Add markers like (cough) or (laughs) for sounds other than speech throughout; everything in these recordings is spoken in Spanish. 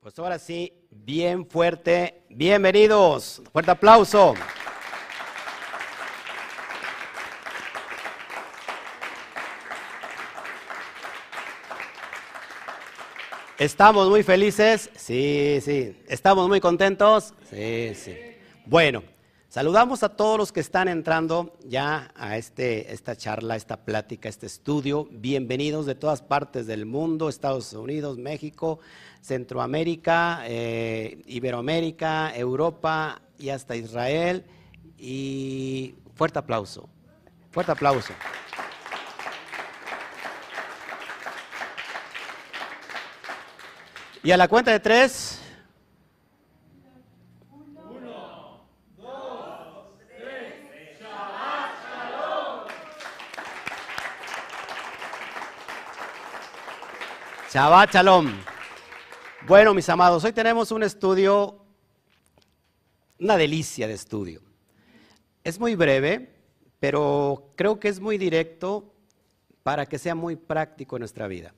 Pues ahora sí, bien fuerte, bienvenidos, fuerte aplauso. ¿Estamos muy felices? Sí, sí. ¿Estamos muy contentos? Sí, sí. Bueno, saludamos a todos los que están entrando ya a este, esta charla, esta plática, este estudio. Bienvenidos de todas partes del mundo, Estados Unidos, México, Centroamérica, eh, Iberoamérica, Europa y hasta Israel. Y fuerte aplauso, fuerte aplauso. Y a la cuenta de tres. Shabbat Shalom. Bueno, mis amados, hoy tenemos un estudio, una delicia de estudio. Es muy breve, pero creo que es muy directo para que sea muy práctico en nuestra vida.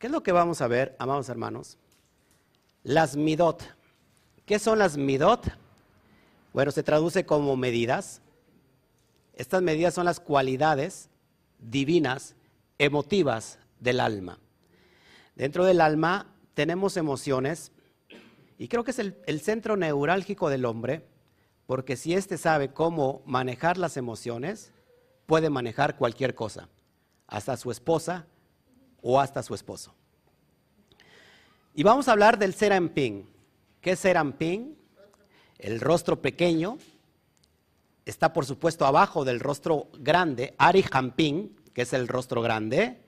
¿Qué es lo que vamos a ver, amados hermanos? Las midot. ¿Qué son las midot? Bueno, se traduce como medidas. Estas medidas son las cualidades divinas, emotivas del alma. Dentro del alma tenemos emociones y creo que es el, centro neurálgico del hombre, porque si éste sabe cómo manejar las emociones, puede manejar cualquier cosa, hasta su esposa, o hasta su esposo. Y vamos a hablar del Serampín. ¿Qué es Serampín? El rostro pequeño está por supuesto abajo del rostro grande, Arihampín, que es el rostro grande.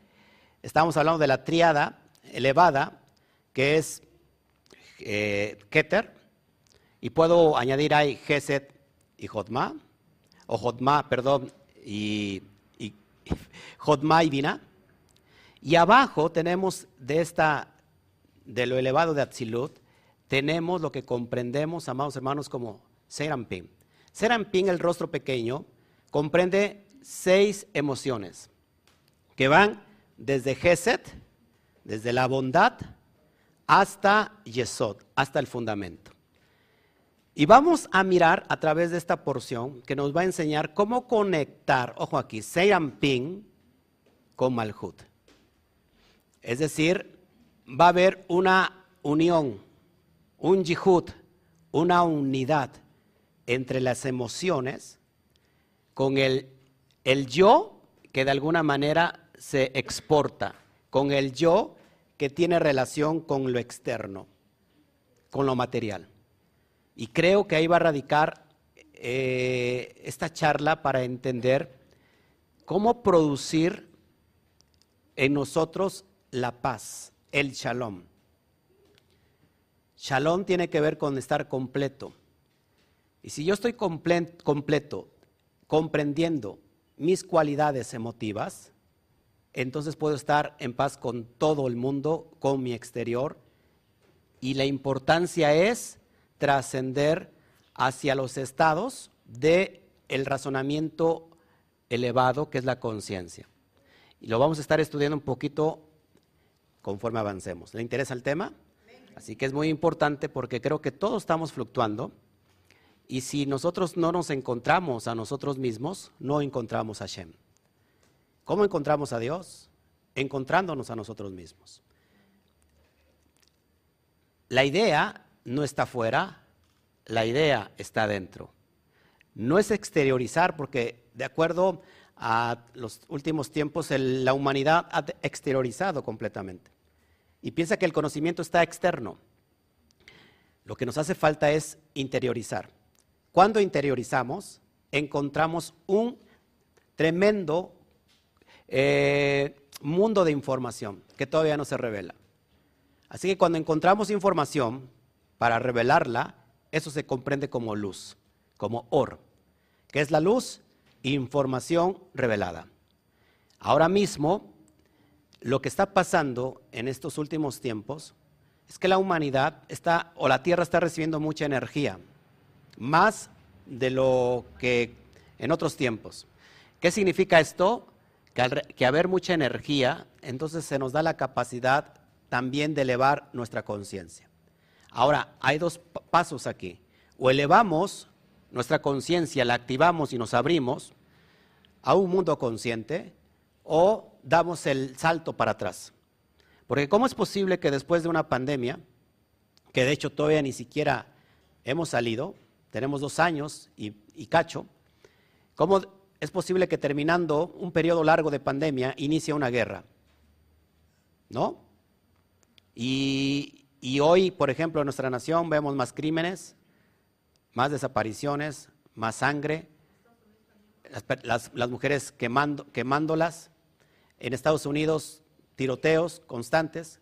Estamos hablando de la tríada elevada, que es eh, Keter, y puedo añadir ahí Geset y Jotma, o Jotma, perdón, y, y (laughs) Jotma y Binah. Y abajo tenemos de esta, de lo elevado de Atzilut, tenemos lo que comprendemos, amados hermanos, como Serampín. Serampín, el rostro pequeño, comprende seis emociones que van desde Geset, desde la bondad, hasta Yesod, hasta el fundamento. Y vamos a mirar a través de esta porción que nos va a enseñar cómo conectar, ojo aquí, Serampín con Malhut. Es decir, va a haber una unión, un yihud, una unidad entre las emociones con el, el yo que de alguna manera se exporta, con el yo que tiene relación con lo externo, con lo material. Y creo que ahí va a radicar eh, esta charla para entender cómo producir en nosotros la paz, el shalom. Shalom tiene que ver con estar completo. Y si yo estoy completo, comprendiendo mis cualidades emotivas, entonces puedo estar en paz con todo el mundo, con mi exterior. Y la importancia es trascender hacia los estados del el razonamiento elevado, que es la conciencia. Y lo vamos a estar estudiando un poquito conforme avancemos. ¿Le interesa el tema? Así que es muy importante porque creo que todos estamos fluctuando y si nosotros no nos encontramos a nosotros mismos, no encontramos a Shem. ¿Cómo encontramos a Dios? Encontrándonos a nosotros mismos. La idea no está fuera, la idea está dentro. No es exteriorizar porque de acuerdo a los últimos tiempos la humanidad ha exteriorizado completamente y piensa que el conocimiento está externo. Lo que nos hace falta es interiorizar. Cuando interiorizamos, encontramos un tremendo eh, mundo de información que todavía no se revela. Así que cuando encontramos información para revelarla, eso se comprende como luz, como or. ¿Qué es la luz? Información revelada. Ahora mismo lo que está pasando en estos últimos tiempos es que la humanidad está, o la Tierra está recibiendo mucha energía, más de lo que en otros tiempos. ¿Qué significa esto? Que al, haber mucha energía, entonces se nos da la capacidad también de elevar nuestra conciencia. Ahora, hay dos pasos aquí. O elevamos nuestra conciencia, la activamos y nos abrimos a un mundo consciente, o damos el salto para atrás. Porque ¿cómo es posible que después de una pandemia, que de hecho todavía ni siquiera hemos salido, tenemos dos años y, cacho, ¿cómo es posible que terminando un periodo largo de pandemia inicie una guerra? ¿No? Y, hoy, por ejemplo, en nuestra nación vemos más crímenes, más desapariciones, más sangre, las, mujeres quemando, quemándolas, en Estados Unidos tiroteos constantes.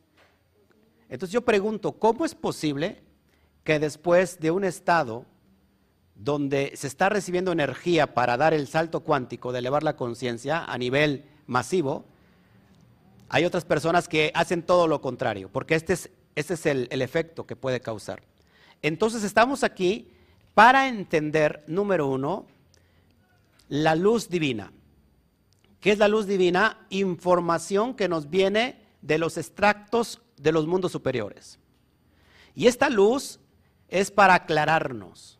Entonces yo pregunto, ¿cómo es posible que después de un estado donde se está recibiendo energía para dar el salto cuántico de elevar la conciencia a nivel masivo, hay otras personas que hacen todo lo contrario, porque este es, este es el, el efecto que puede causar. Entonces estamos aquí para entender, número uno, la luz divina. ¿Qué es la luz divina? Información que nos viene de los extractos de los mundos superiores. Y esta luz es para aclararnos.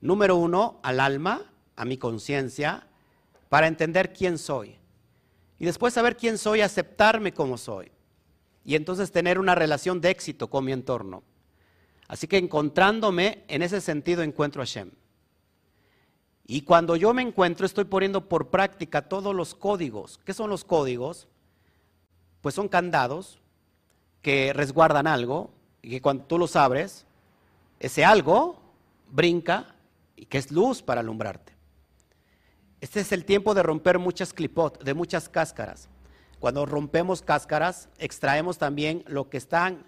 Número uno, al alma, a mi conciencia, para entender quién soy. Y después saber quién soy, aceptarme como soy. Y entonces tener una relación de éxito con mi entorno. Así que encontrándome, en ese sentido encuentro a Shem. Y cuando yo me encuentro, estoy poniendo por práctica todos los códigos. ¿Qué son los códigos? Pues son candados que resguardan algo y que cuando tú los abres, ese algo brinca y que es luz para alumbrarte. Este es el tiempo de romper muchas clipot, de muchas cáscaras. Cuando rompemos cáscaras, extraemos también lo que están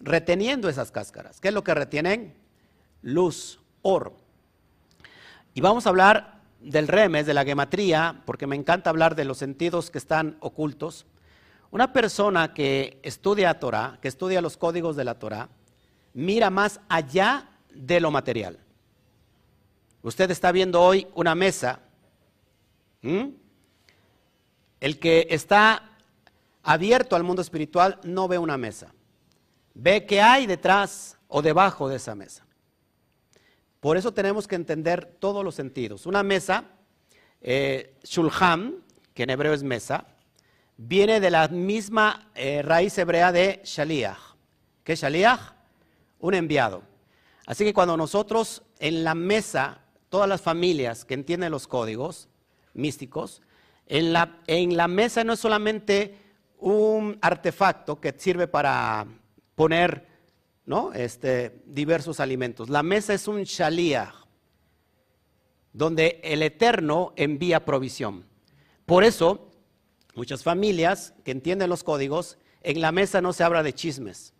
reteniendo esas cáscaras. ¿Qué es lo que retienen? Luz, oro. Y vamos a hablar del remes, de la gematría, porque me encanta hablar de los sentidos que están ocultos. Una persona que estudia Torah, que estudia los códigos de la Torah, mira más allá de lo material. Usted está viendo hoy una mesa. El que está abierto al mundo espiritual no ve una mesa. Ve qué hay detrás o debajo de esa mesa. Por eso tenemos que entender todos los sentidos. Una mesa, eh, shulham, que en hebreo es mesa, viene de la misma eh, raíz hebrea de shaliach. ¿Qué es shaliach? Un enviado. Así que cuando nosotros en la mesa, todas las familias que entienden los códigos místicos, en la, mesa no es solamente un artefacto que sirve para poner ¿no? Este, diversos alimentos. La mesa es un shalía, donde el Eterno envía provisión. Por eso, muchas familias que entienden los códigos, en la mesa no se habla de chismes,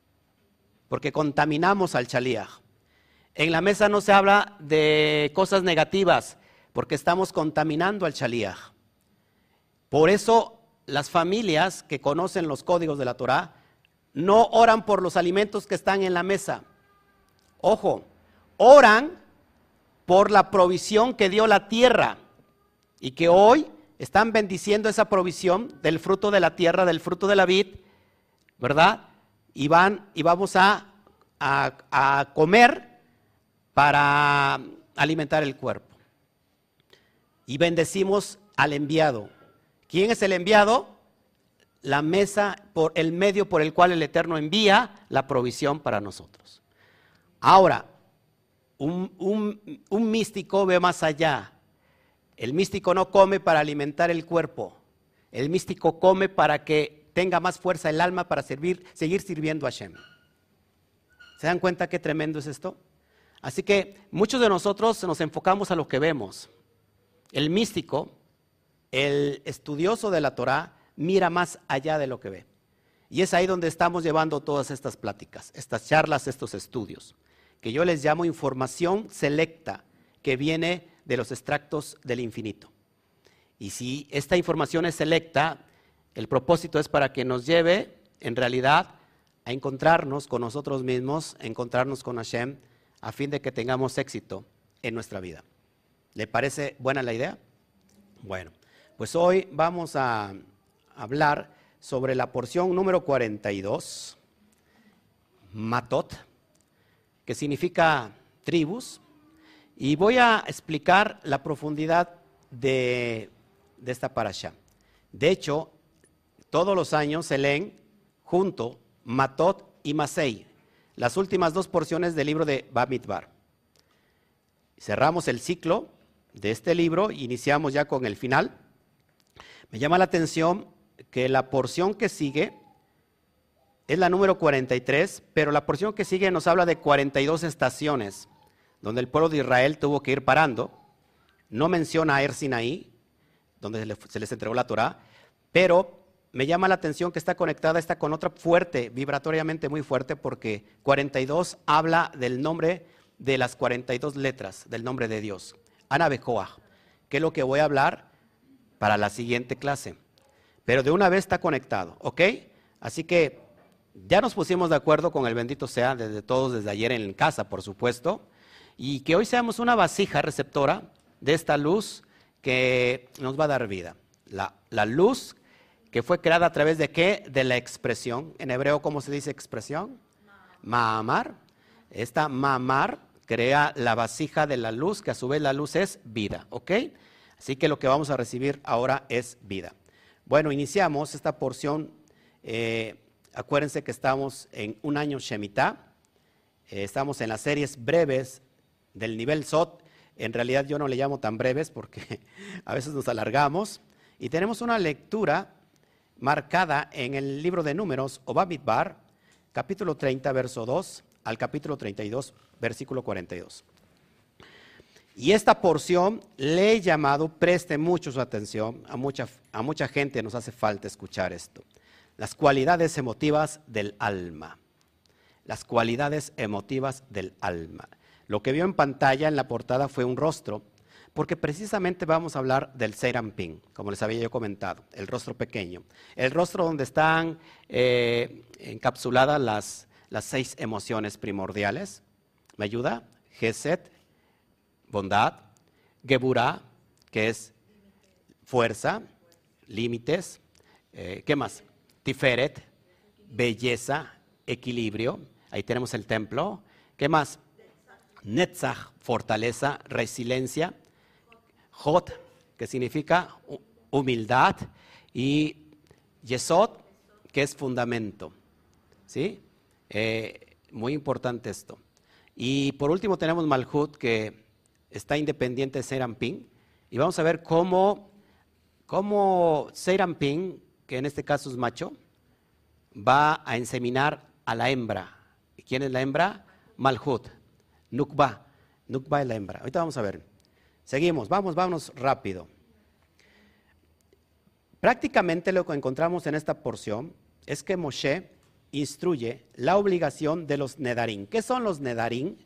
porque contaminamos al shalía. En la mesa no se habla de cosas negativas, porque estamos contaminando al shalía. Por eso, las familias que conocen los códigos de la Torah no oran por los alimentos que están en la mesa. Ojo, oran por la provisión que dio la tierra y que hoy están bendiciendo esa provisión del fruto de la tierra, del fruto de la vid, ¿verdad? Y van y vamos a comer para alimentar el cuerpo. Y bendecimos al enviado. ¿Quién es el enviado? la mesa, por el medio por el cual el Eterno envía la provisión para nosotros. Ahora, un, místico ve más allá. El místico no come para alimentar el cuerpo. El místico come para que tenga más fuerza el alma para seguir sirviendo a Hashem. ¿Se dan cuenta qué tremendo es esto? Así que muchos de nosotros nos enfocamos a lo que vemos. El místico, el estudioso de la Torah, mira más allá de lo que ve. Y es ahí donde estamos llevando todas estas pláticas, estas charlas, estos estudios, que yo les llamo información selecta que viene de los extractos del infinito. Y si esta información es selecta, el propósito es para que nos lleve, en realidad, a encontrarnos con nosotros mismos, a encontrarnos con Hashem, a fin de que tengamos éxito en nuestra vida. ¿Le parece buena la idea? Bueno, pues hoy vamos a hablar sobre la porción número 42, Matot, que significa tribus, y voy a explicar la profundidad de, esta parasha. De hecho, todos los años se leen junto Matot y Masei, las últimas dos porciones del libro de Bamidbar. Cerramos el ciclo de este libro, iniciamos ya con el final. Me llama la atención que la porción que sigue es la número 43, pero la porción que sigue nos habla de 42 estaciones donde el pueblo de Israel tuvo que ir parando. No menciona a Er donde se les entregó la Torah, pero me llama la atención que está conectada esta con otra fuerte, vibratoriamente muy fuerte, porque 42 habla del nombre de las 42 letras del nombre de Dios. Ana Bejoa, que es lo que voy a hablar para la siguiente clase. Pero de una vez está conectado, ¿ok? Así que ya nos pusimos de acuerdo con el bendito sea desde todos, desde ayer en casa, por supuesto, y que hoy seamos una vasija receptora de esta luz que nos va a dar vida. La, la luz que fue creada a través de qué? De la expresión. En hebreo, ¿cómo se dice expresión? Maamar. Esta mamar crea la vasija de la luz, que a su vez la luz es vida, ¿ok? Así que lo que vamos a recibir ahora es vida. Bueno, iniciamos esta porción. Eh, acuérdense que estamos en un año Shemitah. Eh, estamos en las series breves del nivel SOT. En realidad yo no le llamo tan breves porque (laughs) a veces nos alargamos. Y tenemos una lectura marcada en el libro de Números, Obamidbar, capítulo 30, verso 2 al capítulo 32, versículo 42. Y esta porción le he llamado, preste mucho su atención, a mucha, a mucha gente nos hace falta escuchar esto. Las cualidades emotivas del alma. Las cualidades emotivas del alma. Lo que vio en pantalla en la portada fue un rostro, porque precisamente vamos a hablar del Serampín, como les había yo comentado, el rostro pequeño. El rostro donde están eh, encapsuladas las, seis emociones primordiales. ¿Me ayuda? Geset, bondad. Geburah, que es fuerza, límites. Eh, ¿Qué más? Tiferet, belleza, equilibrio. Ahí tenemos el templo. ¿Qué más? Netzach, fortaleza, resiliencia. Jot, que significa humildad. Y Yesod, que es fundamento. ¿Sí? Eh, muy importante esto. Y por último tenemos Malhut, que está independiente de Serampín. Y vamos a ver cómo, cómo Serampín, que en este caso es macho, va a inseminar a la hembra. ¿Y quién es la hembra? Malhut. Nukba. Nukba es la hembra. Ahorita vamos a ver. Seguimos, vamos, vamos rápido. Prácticamente lo que encontramos en esta porción es que Moshe instruye la obligación de los nedarín. ¿Qué son los nedarín?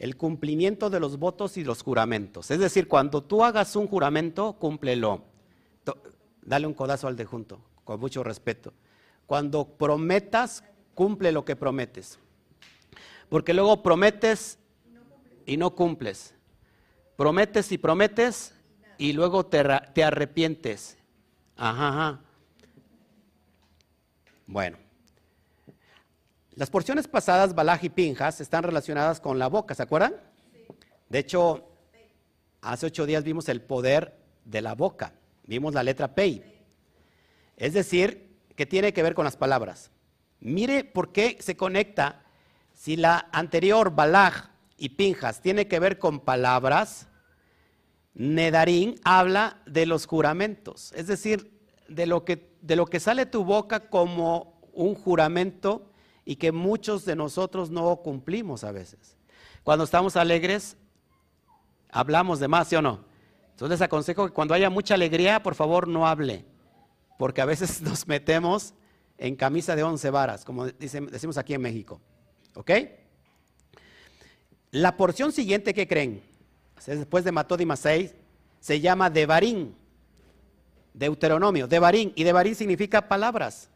El cumplimiento de los votos y los juramentos. Es decir, cuando tú hagas un juramento, cúmplelo. Dale un codazo al de junto, con mucho respeto. Cuando prometas, cumple lo que prometes. Porque luego prometes y no cumples. Prometes y prometes y luego te, te arrepientes. Ajá, ajá. Bueno. Las porciones pasadas, Balaj y Pinjas, están relacionadas con la boca, ¿se acuerdan? De hecho, hace ocho días vimos el poder de la boca, vimos la letra Pei. Es decir, que tiene que ver con las palabras. Mire por qué se conecta si la anterior Balaj y Pinjas tiene que ver con palabras. Nedarín habla de los juramentos, es decir, de lo que, de lo que sale tu boca como un juramento y que muchos de nosotros no cumplimos a veces. Cuando estamos alegres, hablamos de más, ¿sí o no? Entonces les aconsejo que cuando haya mucha alegría, por favor no hable, porque a veces (laughs) nos metemos en camisa de once varas, como decimos aquí en México. ¿Ok? La porción siguiente, ¿qué creen? Después de Matod y Masei, se llama Devarín, Deuteronomio, Devarín, y Devarín significa palabras.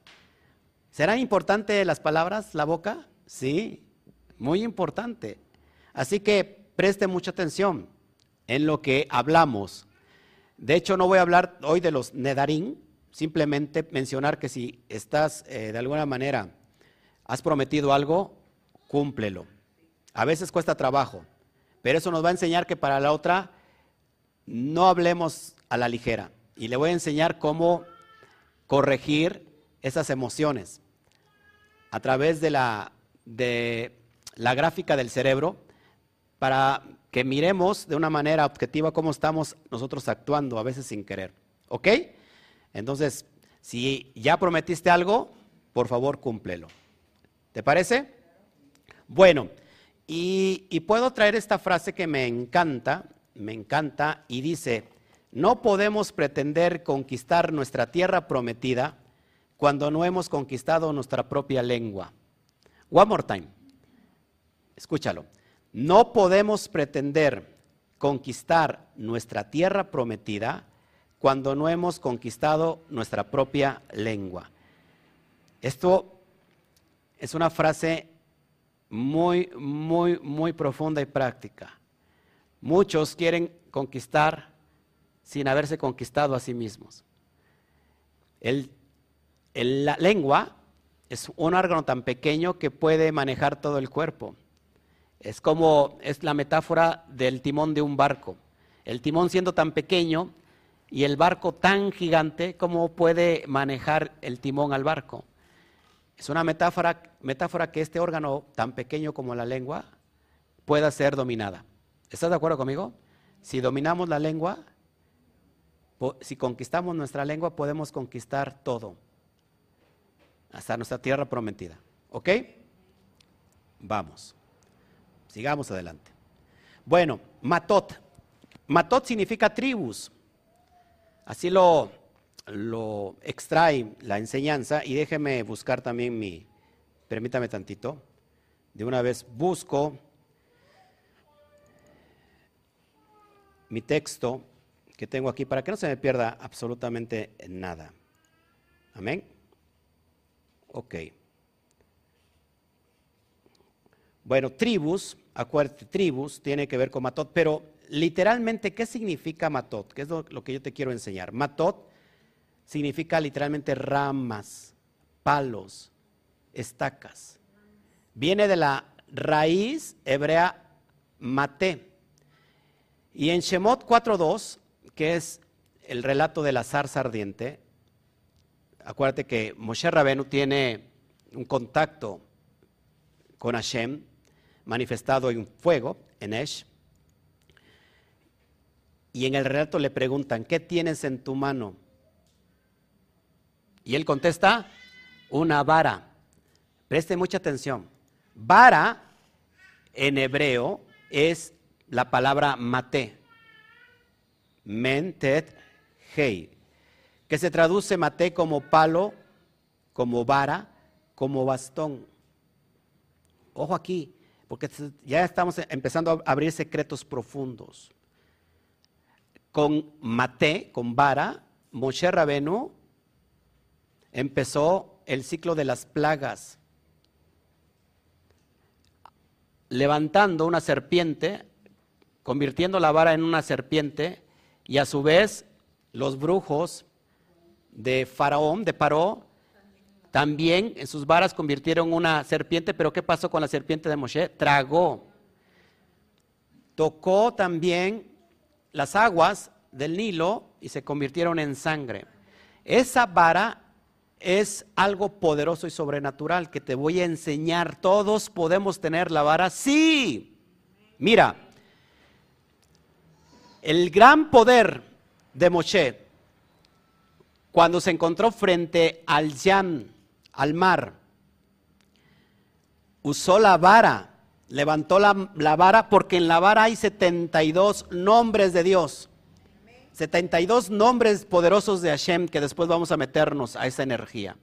¿Serán importantes las palabras, la boca? Sí, muy importante. Así que preste mucha atención en lo que hablamos. De hecho, no voy a hablar hoy de los nedarín, simplemente mencionar que si estás eh, de alguna manera, has prometido algo, cúmplelo. A veces cuesta trabajo, pero eso nos va a enseñar que para la otra no hablemos a la ligera. Y le voy a enseñar cómo corregir esas emociones a través de la, de la gráfica del cerebro para que miremos de una manera objetiva cómo estamos nosotros actuando, a veces sin querer. ¿Ok? Entonces, si ya prometiste algo, por favor cúmplelo. ¿Te parece? Bueno, y, puedo traer esta frase que me encanta, me encanta, y dice, no podemos pretender conquistar nuestra tierra prometida cuando no hemos conquistado nuestra propia lengua. One more time. Escúchalo. No podemos pretender conquistar nuestra tierra prometida cuando no hemos conquistado nuestra propia lengua. Esto es una frase muy, muy, muy profunda y práctica. Muchos quieren conquistar sin haberse conquistado a sí mismos. la lengua es un órgano tan pequeño que puede manejar todo el cuerpo. Es como es la metáfora del timón de un barco. El timón siendo tan pequeño y el barco tan gigante, ¿cómo puede manejar el timón al barco? Es una metáfora, que este órgano tan pequeño como la lengua pueda ser dominada. ¿Estás de acuerdo conmigo? Si dominamos la lengua, si conquistamos nuestra lengua, podemos conquistar todo, hasta nuestra tierra prometida. ¿Ok? Vamos. Sigamos adelante. Bueno, Matot. Matot significa tribus. Así lo, lo extrae la enseñanza y déjeme buscar también mi, permítame tantito, de una vez busco mi texto que tengo aquí para que no se me pierda absolutamente nada. Amén. Ok. Bueno, tribus acuérdate, tribus, tiene que ver con matot, pero literalmente, ¿qué significa matot? ¿Qué es lo, que yo te quiero enseñar? Matot significa literalmente ramas, palos, estacas. Viene de la raíz hebrea mate. Y en Shemot 4.2, que es el relato de la zarza ardiente, acuérdate que Moshe Rabenu tiene un contacto con Hashem, manifestado en fuego, en Esh. Y en el relato le preguntan, ¿qué tienes en tu mano? Y él contesta, una vara. Preste mucha atención. Vara en hebreo es la palabra mate. Mentet hei. Que se traduce mate como palo, como vara, como bastón. Ojo aquí, porque ya estamos empezando a abrir secretos profundos. Con Mate, con Vara, Moshe Rabenu empezó el ciclo de las plagas, levantando una serpiente, convirtiendo la vara en una serpiente, y a su vez los brujos de Faraón, de Paró, también en sus varas convirtieron una serpiente, pero ¿qué pasó con la serpiente de Moshe? Tragó. Tocó también las aguas del Nilo y se convirtieron en sangre. Esa vara es algo poderoso y sobrenatural que te voy a enseñar. Todos podemos tener la vara. Sí. Mira, el gran poder de Moshe cuando se encontró frente al Yan, al mar. Usó la vara, levantó la, vara porque en la vara hay 72 nombres de Dios. 72 nombres poderosos de Hashem que después vamos a meternos a esa energía.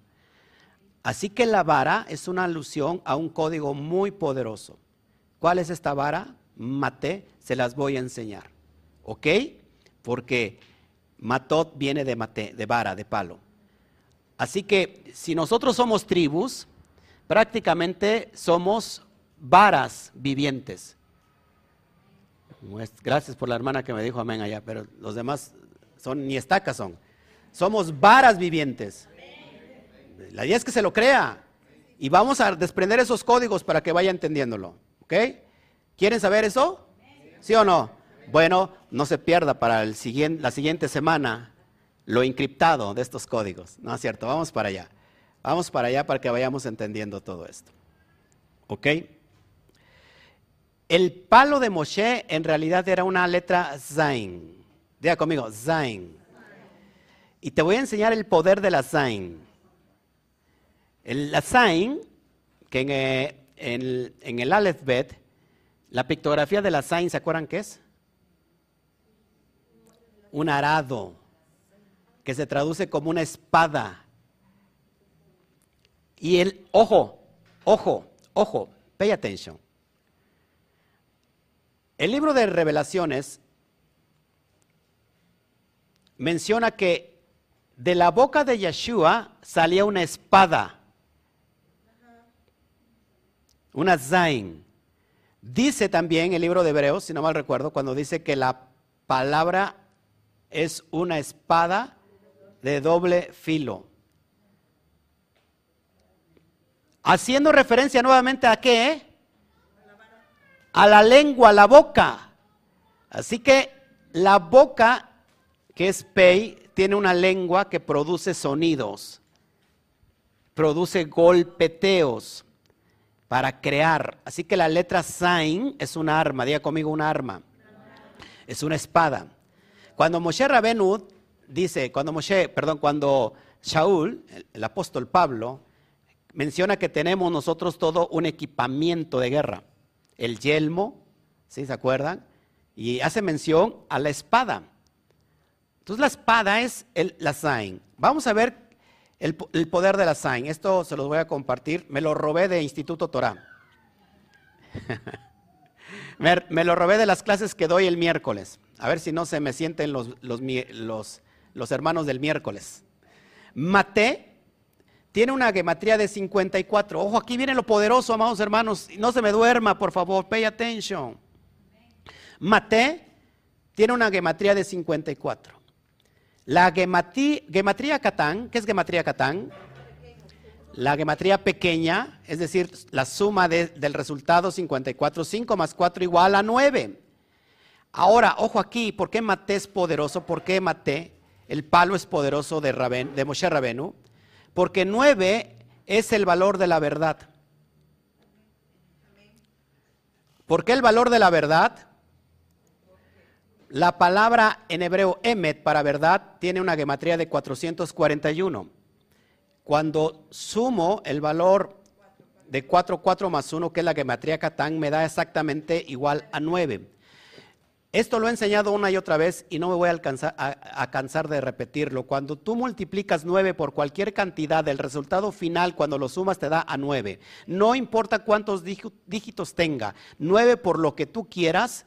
Así que la vara es una alusión a un código muy poderoso. ¿Cuál es esta vara? Mate, se las voy a enseñar. ¿Ok? Porque matot viene de mate, de vara, de palo. Así que si nosotros somos tribus, prácticamente somos varas vivientes. Gracias por la hermana que me dijo amén allá, pero los demás son ni estacas son. Somos varas vivientes. La idea es que se lo crea. Y vamos a desprender esos códigos para que vaya entendiéndolo. ¿Ok? ¿Quieren saber eso? ¿Sí o no? Bueno, no se pierda para el siguiente, la siguiente semana lo encriptado de estos códigos. ¿No es cierto? Vamos para allá. Vamos para allá para que vayamos entendiendo todo esto. ¿Ok? El palo de Moshe en realidad era una letra Zain. Diga conmigo, Zain. Y te voy a enseñar el poder de la Zain. la Zain, que en, eh, el, en el Aleph la pictografía de la Zain, ¿se acuerdan qué es? Un arado, que se traduce como una espada. Y el, ojo, ojo, ojo, pay attention. El libro de revelaciones menciona que de la boca de Yeshua salía una espada, una zain. Dice también el libro de Hebreos, si no mal recuerdo, cuando dice que la palabra es una espada de doble filo. Haciendo referencia nuevamente a qué? A la lengua, a la boca. Así que la boca, que es pei, tiene una lengua que produce sonidos, produce golpeteos para crear. Así que la letra Sain es una arma, diga conmigo una arma. Es una espada. Cuando Moshe Rabenu dice, cuando Moshe, perdón, cuando Shaul, el, apóstol Pablo, menciona que tenemos nosotros todo un equipamiento de guerra. El yelmo, ¿sí se acuerdan? Y hace mención a la espada. Entonces la espada es el, la Zain. Vamos a ver el, poder de la Zain. Esto se los voy a compartir. Me lo robé de Instituto Torah. (laughs) me, me, lo robé de las clases que doy el miércoles. A ver si no se me sienten los, los, los los hermanos del miércoles. Mate tiene una gematría de 54. Ojo, aquí viene lo poderoso, amados hermanos. No se me duerma, por favor, pay attention. Mate tiene una gematría de 54. La gematría, Catán, ¿qué es gematría Catán? La gematría pequeña, es decir, la suma del resultado 54, 5 más 4 igual a 9. Ahora, ojo aquí, ¿por qué Mate es poderoso? ¿Por qué Mate? el palo es poderoso de, de Moshe Rabenu, porque nueve es el valor de la verdad. ¿Por qué el valor de la verdad? La palabra en hebreo emet para verdad tiene una gematría de 441. Cuando sumo el valor de 4, 4 más 1, que es la gematría Catán, me da exactamente igual a 9. Esto lo he enseñado una y otra vez y no me voy a, cansar de repetirlo. Cuando tú multiplicas 9 por cualquier cantidad, el resultado final cuando lo sumas te da a 9. No importa cuántos dígitos tenga, 9 por lo que tú quieras,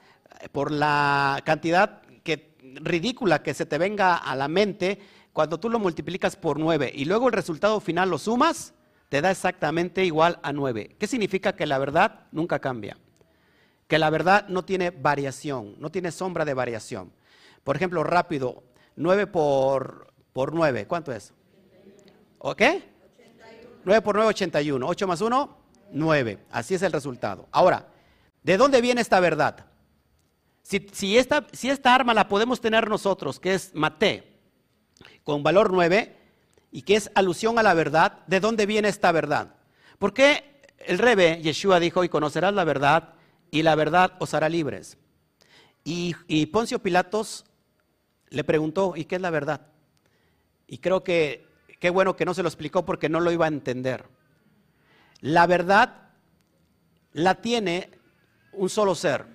por la cantidad que, ridícula que se te venga a la mente, cuando tú lo multiplicas por 9 y luego el resultado final lo sumas, te da exactamente igual a 9. ¿Qué significa que la verdad nunca cambia? Que la verdad no tiene variación, no tiene sombra de variación. Por ejemplo, rápido, 9 por, por 9, ¿cuánto es? ¿Ok? 9 por 9, 81. 8 más 1, 9. Así es el resultado. Ahora, ¿de dónde viene esta verdad? Si, esta, si esta arma la podemos tener nosotros, que es Mate, con valor 9, y que es alusión a la verdad, ¿de dónde viene esta verdad? Porque el Rebe, Yeshua, dijo, y conocerás la verdad, y la verdad os hará libres. Y, Poncio Pilatos le preguntó, ¿y qué es la verdad? Y creo que qué bueno que no se lo explicó porque no lo iba a entender. La verdad la tiene un solo ser.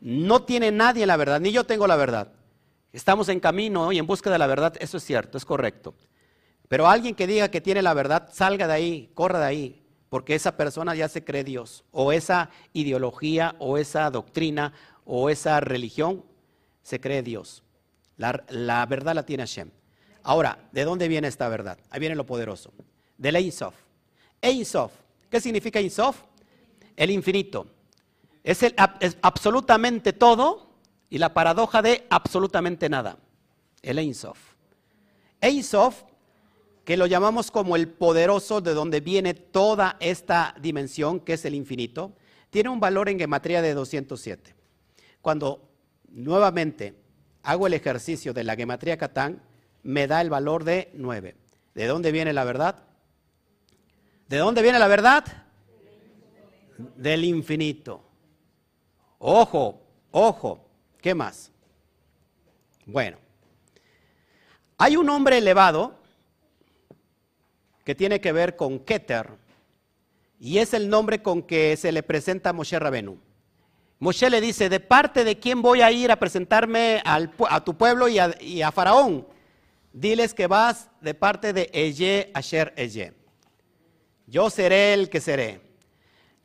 No tiene nadie la verdad, ni yo tengo la verdad. Estamos en camino y en busca de la verdad, eso es cierto, es correcto. Pero alguien que diga que tiene la verdad, salga de ahí, corra de ahí, porque esa persona ya se cree Dios, o esa ideología, o esa doctrina, o esa religión se cree Dios. La, verdad la tiene Hashem. Ahora, ¿de dónde viene esta verdad? Ahí viene lo poderoso. Del Ein Sof. Ein. ¿Qué significa Ein Sof? El infinito. Es, el, absolutamente todo y la paradoja de absolutamente nada. El Ein Sof. Ein que lo llamamos como el poderoso de donde viene toda esta dimensión, que es el infinito, tiene un valor en gematría de 207. Cuando nuevamente hago el ejercicio de la gematría Catán, me da el valor de 9. ¿De dónde viene la verdad? ¿De dónde viene la verdad? Del infinito. Ojo, ojo. ¿Qué más? Bueno, hay un hombre elevado que tiene que ver con Keter, y es el nombre con que se le presenta a Moshe Rabenu. Moshe le dice, ¿de parte de quién voy a ir a presentarme a tu pueblo y a, Faraón? Diles que vas de parte de Eye Asher Eye. Yo seré el que seré.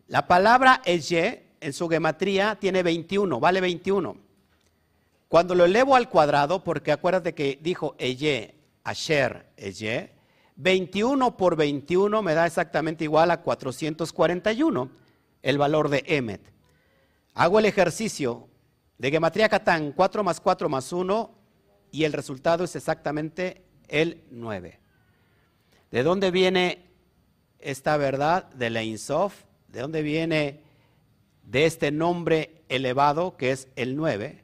La palabra Eye en su gematría tiene 21, vale 21. Cuando lo elevo al cuadrado, porque acuérdate que dijo Eye, Asher, Eye, 21 por 21 me da exactamente igual a 441, el valor de Emet. Hago el ejercicio de Gematría Catán, 4 más 4 más 1, y el resultado es exactamente el 9. ¿De dónde viene esta verdad de la Insof? ¿De dónde viene de este nombre elevado que es el 9?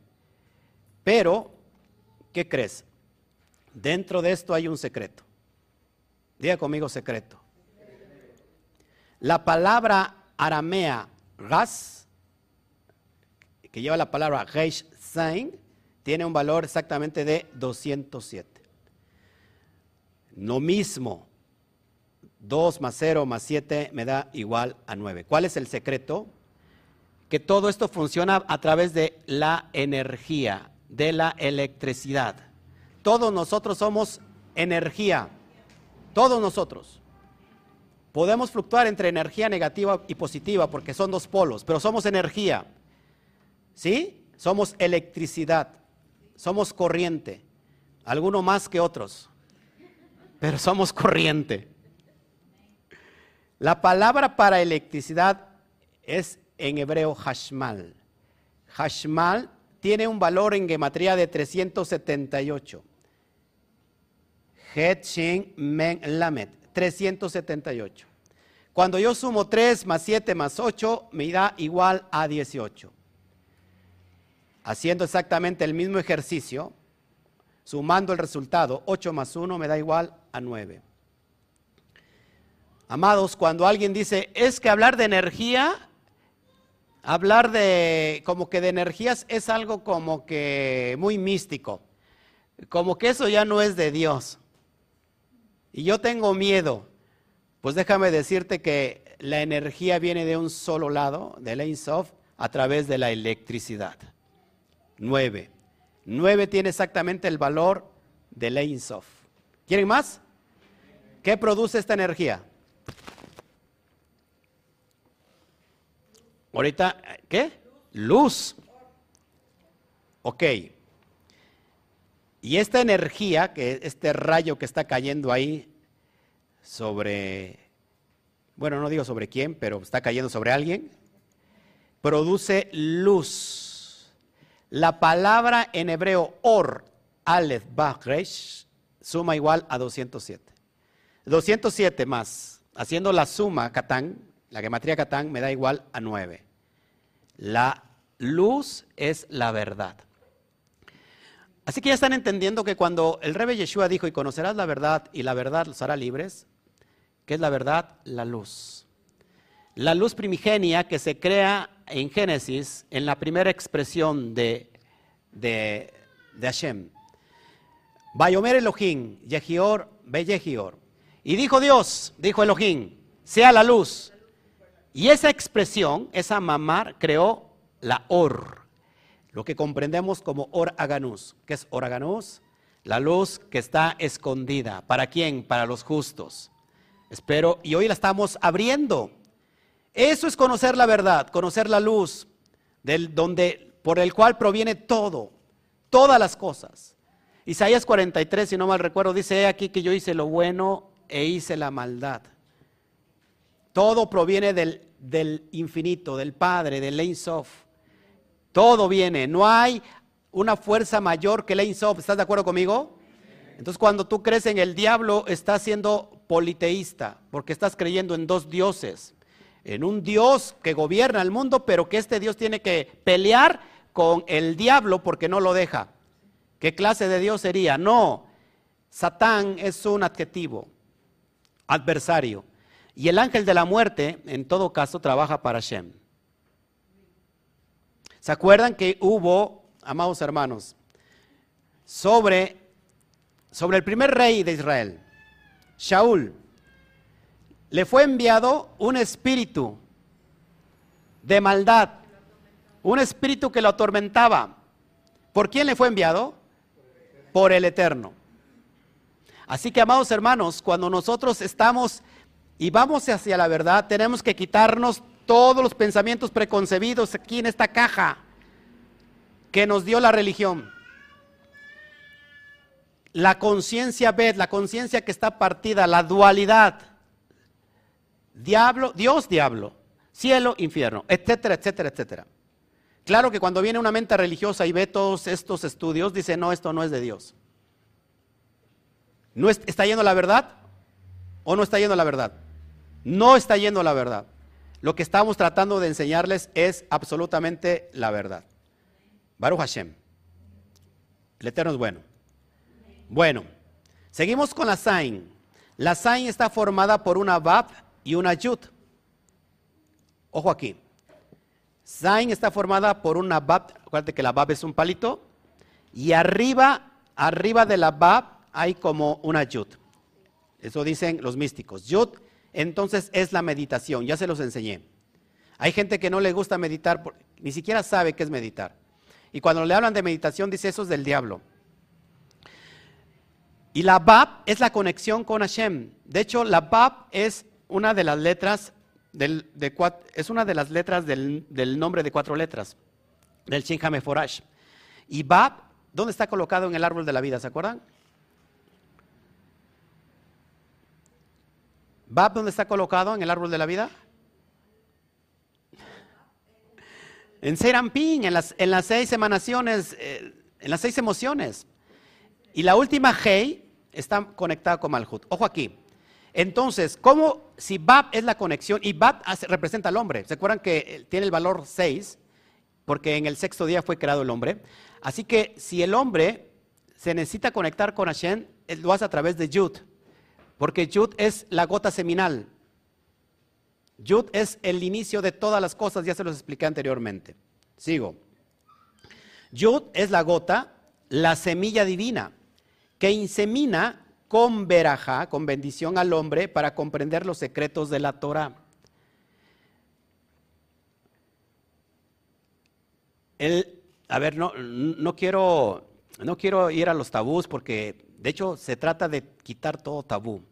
Pero, ¿qué crees? Dentro de esto hay un secreto. Diga conmigo secreto. La palabra aramea ras, que lleva la palabra reish sein, tiene un valor exactamente de 207. Lo mismo, 2 más 0 más 7 me da igual a 9. ¿Cuál es el secreto? Que todo esto funciona a través de la energía de la electricidad. Todos nosotros somos energía, todos nosotros. Podemos fluctuar entre energía negativa y positiva porque son dos polos, pero somos energía. ¿Sí? Somos electricidad, somos corriente, algunos más que otros, pero somos corriente. La palabra para electricidad es en hebreo hashmal. Hashmal tiene un valor en gematría de 378. Het Shin Men Lamet, 378. Cuando yo sumo 3 más 7 más 8, me da igual a 18. Haciendo exactamente el mismo ejercicio, sumando el resultado, 8 más 1 me da igual a 9. Amados, cuando alguien dice, es que hablar de energía hablar de como que de energías es algo como que muy místico, como que eso ya no es de Dios. Y yo tengo miedo, pues déjame decirte que la energía viene de un solo lado, del Ein Sof, a través de la electricidad. Nueve. Nueve tiene exactamente el valor del Ein Sof. ¿Quieren más? ¿Qué produce esta energía? Ahorita, ¿qué? Luz. Ok. Y esta energía, que este rayo que está cayendo ahí sobre, bueno, no digo sobre quién, pero está cayendo sobre alguien, produce luz. La palabra en hebreo or, aleph, resh, suma igual a 207. 207 más, haciendo la suma, Catán, la gematría Catán me da igual a 9. La luz es la verdad. Así que ya están entendiendo que cuando el rey Yeshua dijo, y conocerás la verdad, y la verdad los hará libres, ¿qué es la verdad? La luz. La luz primigenia que se crea en Génesis, en la primera expresión de, de, de Hashem. Bayomer Elohim, Yehior, Beyehior. Y dijo Dios, dijo Elohim, sea la luz. Y esa expresión, esa mamar, creó la or, lo que comprendemos como or aganus. ¿Qué es or aganus? La luz que está escondida. ¿Para quién? Para los justos. Espero, y hoy la estamos abriendo. Eso es conocer la verdad, conocer la luz, del, donde, por el cual proviene todo, todas las cosas. Isaías 43, si no mal recuerdo, dice aquí que yo hice lo bueno e hice la maldad. Todo proviene del, infinito, del Padre, del Ein Sof. Todo viene. No hay una fuerza mayor que el Ein Sof. ¿Estás de acuerdo conmigo? Entonces cuando tú crees en el diablo, estás siendo politeísta, porque estás creyendo en dos dioses. En un Dios que gobierna el mundo, pero que este Dios tiene que pelear con el diablo porque no lo deja. ¿Qué clase de Dios sería? No, Satán es un adjetivo, adversario. Y el ángel de la muerte, en todo caso, trabaja para Shem. ¿Se acuerdan que hubo, amados hermanos, sobre sobre el primer rey de Israel, Shaul, le fue enviado un espíritu de maldad, un espíritu que lo atormentaba. ¿Por quién le fue enviado? Por el Eterno. Así que, amados hermanos, cuando nosotros estamos y vamos hacia la verdad, tenemos que quitarnos todos los pensamientos preconcebidos aquí en esta caja que nos dio la religión. La conciencia ved, la conciencia que está partida, la dualidad. Diablo, Dios, diablo. Cielo, infierno, etcétera, etcétera, etcétera. Claro que cuando viene una mente religiosa y ve todos estos estudios, dice, no, esto no es de Dios. ¿No está yendo la verdad o no está yendo la verdad? No está yendo la verdad. Lo que estamos tratando de enseñarles es absolutamente la verdad. Baruch Hashem. El Eterno es bueno. Bueno, seguimos con la Sain. La Sain está formada por una Bab y una Yud. Ojo aquí. Sain está formada por una Bab, acuérdate que la Bab es un palito, y arriba, arriba de la Bab hay como una Yud. Eso dicen los místicos. Yud entonces es la meditación, ya se los enseñé. Hay gente que no le gusta meditar, ni siquiera sabe qué es meditar. Y cuando le hablan de meditación dice eso es del diablo. Y la Bab es la conexión con Hashem. De hecho, la Bab es una de las letras del, de, es una de las letras del, nombre de cuatro letras, del Shin Forash. Y Bab, ¿dónde está colocado en el árbol de la vida? ¿Se acuerdan? Bab, ¿dónde está colocado en el árbol de la vida? En Serampín, en las, seis emanaciones, eh, en las seis emociones. Y la última Hei está conectada con Malhut. Ojo aquí. Entonces, ¿cómo si Bab es la conexión y Bab representa al hombre? ¿Se acuerdan que tiene el valor 6? Porque en el sexto día fue creado el hombre. Así que si el hombre se necesita conectar con Hashem, lo hace a través de Yud. Porque Yud es la gota seminal. Yud es el inicio de todas las cosas, ya se los expliqué anteriormente. Sigo. Yud es la gota, la semilla divina que insemina con veraja, con bendición al hombre, para comprender los secretos de la Torah. a ver, no, no, quiero, no quiero ir a los tabús porque de hecho se trata de quitar todo tabú.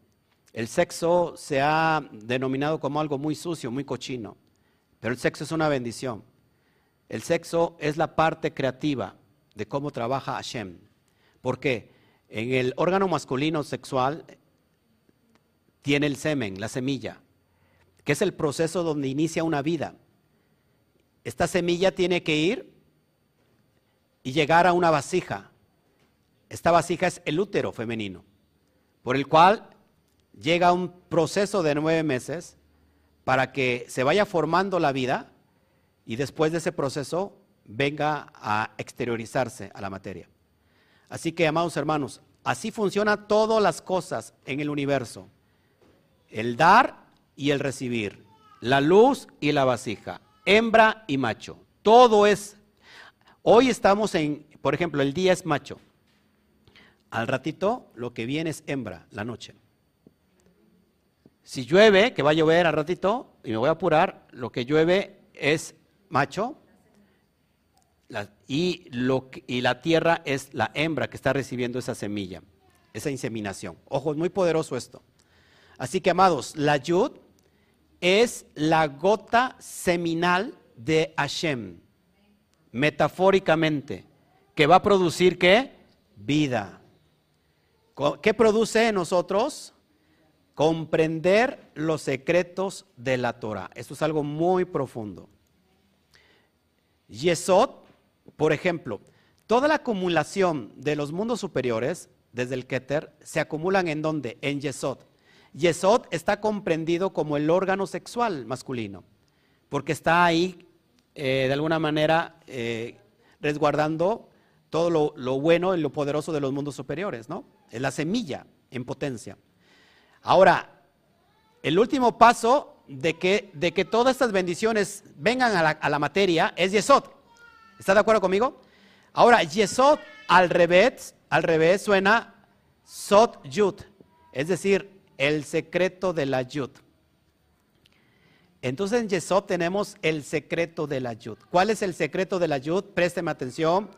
El sexo se ha denominado como algo muy sucio, muy cochino, pero el sexo es una bendición. El sexo es la parte creativa de cómo trabaja Hashem. ¿Por qué? En el órgano masculino sexual tiene el semen, la semilla, que es el proceso donde inicia una vida. Esta semilla tiene que ir y llegar a una vasija. Esta vasija es el útero femenino, por el cual llega un proceso de nueve meses para que se vaya formando la vida y después de ese proceso venga a exteriorizarse a la materia. Así que, amados hermanos, así funcionan todas las cosas en el universo. El dar y el recibir. La luz y la vasija. Hembra y macho. Todo es... Hoy estamos en, por ejemplo, el día es macho. Al ratito lo que viene es hembra, la noche. Si llueve, que va a llover al ratito, y me voy a apurar, lo que llueve es macho, y, la tierra es la hembra que está recibiendo esa semilla, esa inseminación. Ojo, es muy poderoso esto. Así que, amados, la yud es la gota seminal de Hashem, metafóricamente, que va a producir qué? Vida. ¿Qué produce en nosotros? Comprender los secretos de la Torah. Esto es algo muy profundo. Yesod por ejemplo, toda la acumulación de los mundos superiores, desde el Keter, se acumulan en dónde? En Yesod. Yesod está comprendido como el órgano sexual masculino, porque está ahí eh, de alguna manera eh, resguardando todo lo, lo, bueno y lo poderoso de los mundos superiores, ¿no? Es la semilla en potencia. Ahora, el último paso de que, de que todas estas bendiciones vengan a la, a la materia es Yesod. ¿Está de acuerdo conmigo? Ahora, Yesod al revés, al revés suena Sot Yud, es decir, el secreto de la Yud. Entonces en Yesod tenemos el secreto de la Yud. ¿Cuál es el secreto de la Yud? Présteme atención.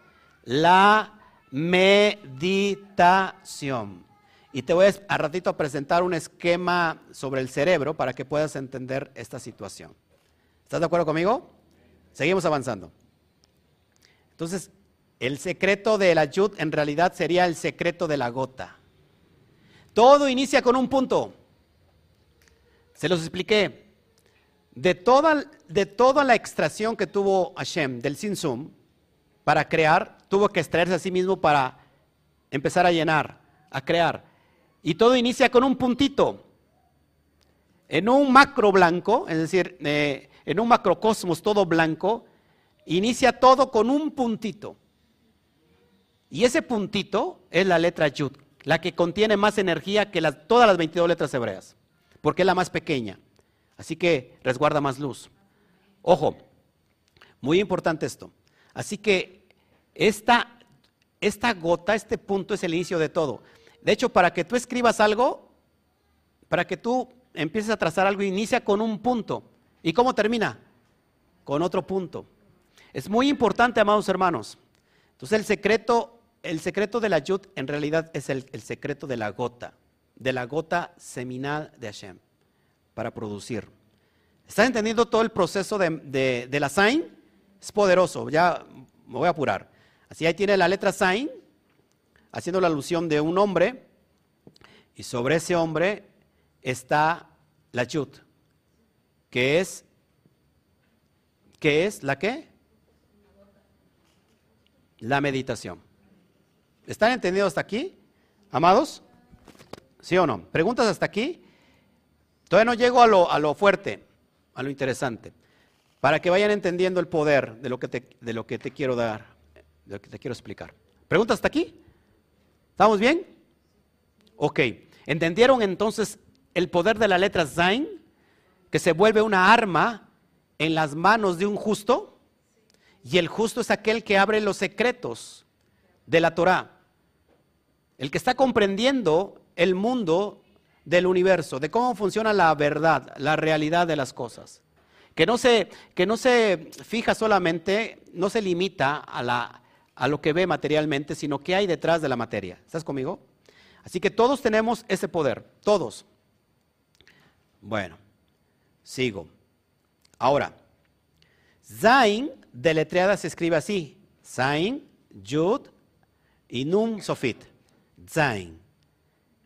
La meditación. Y te voy a, ratito a presentar un esquema sobre el cerebro para que puedas entender esta situación. ¿Estás de acuerdo conmigo? Seguimos avanzando. Entonces, el secreto de la yud en realidad sería el secreto de la gota. Todo inicia con un punto. Se los expliqué. De toda, de toda la extracción que tuvo Hashem del Sinsum para crear, tuvo que extraerse a sí mismo para empezar a llenar, a crear. Y todo inicia con un puntito. En un macro blanco, es decir, eh, en un macrocosmos todo blanco, inicia todo con un puntito. Y ese puntito es la letra Yud, la que contiene más energía que todas las 22 letras hebreas, porque es la más pequeña. Así que resguarda más luz. Ojo, muy importante esto. Así que esta, esta gota, este punto es el inicio de todo. De hecho, para que tú escribas algo, para que tú empieces a trazar algo, inicia con un punto. ¿Y cómo termina? Con otro punto. Es muy importante, amados hermanos. Entonces el secreto el secreto de la yud en realidad es el, secreto de la gota, de la gota seminal de Hashem para producir. ¿Estás entendiendo todo el proceso de, la Sain? Es poderoso, ya me voy a apurar. Así ahí tiene la letra Sain, haciendo la alusión de un hombre, y sobre ese hombre está la Yud, que es, ¿qué es la qué? La meditación. ¿Están entendidos hasta aquí, amados? ¿Sí o no? ¿Preguntas hasta aquí? Todavía no llego a lo, a lo fuerte, a lo interesante, para que vayan entendiendo el poder de lo, que te, de lo que te quiero dar, de lo que te quiero explicar. ¿Preguntas hasta aquí? ¿Estamos bien? Ok. ¿Entendieron entonces el poder de la letra Zain? Que se vuelve una arma en las manos de un justo. Y el justo es aquel que abre los secretos de la Torah el que está comprendiendo el mundo del universo, de cómo funciona la verdad, la realidad de las cosas. Que no se, que no se fija solamente, no se limita a, la, a lo que ve materialmente, sino que hay detrás de la materia. ¿Estás conmigo? Así que todos tenemos ese poder, todos. Bueno, sigo. Ahora, Zain deletreada se escribe así: Zain, Yud y Nun Sofit. Zain.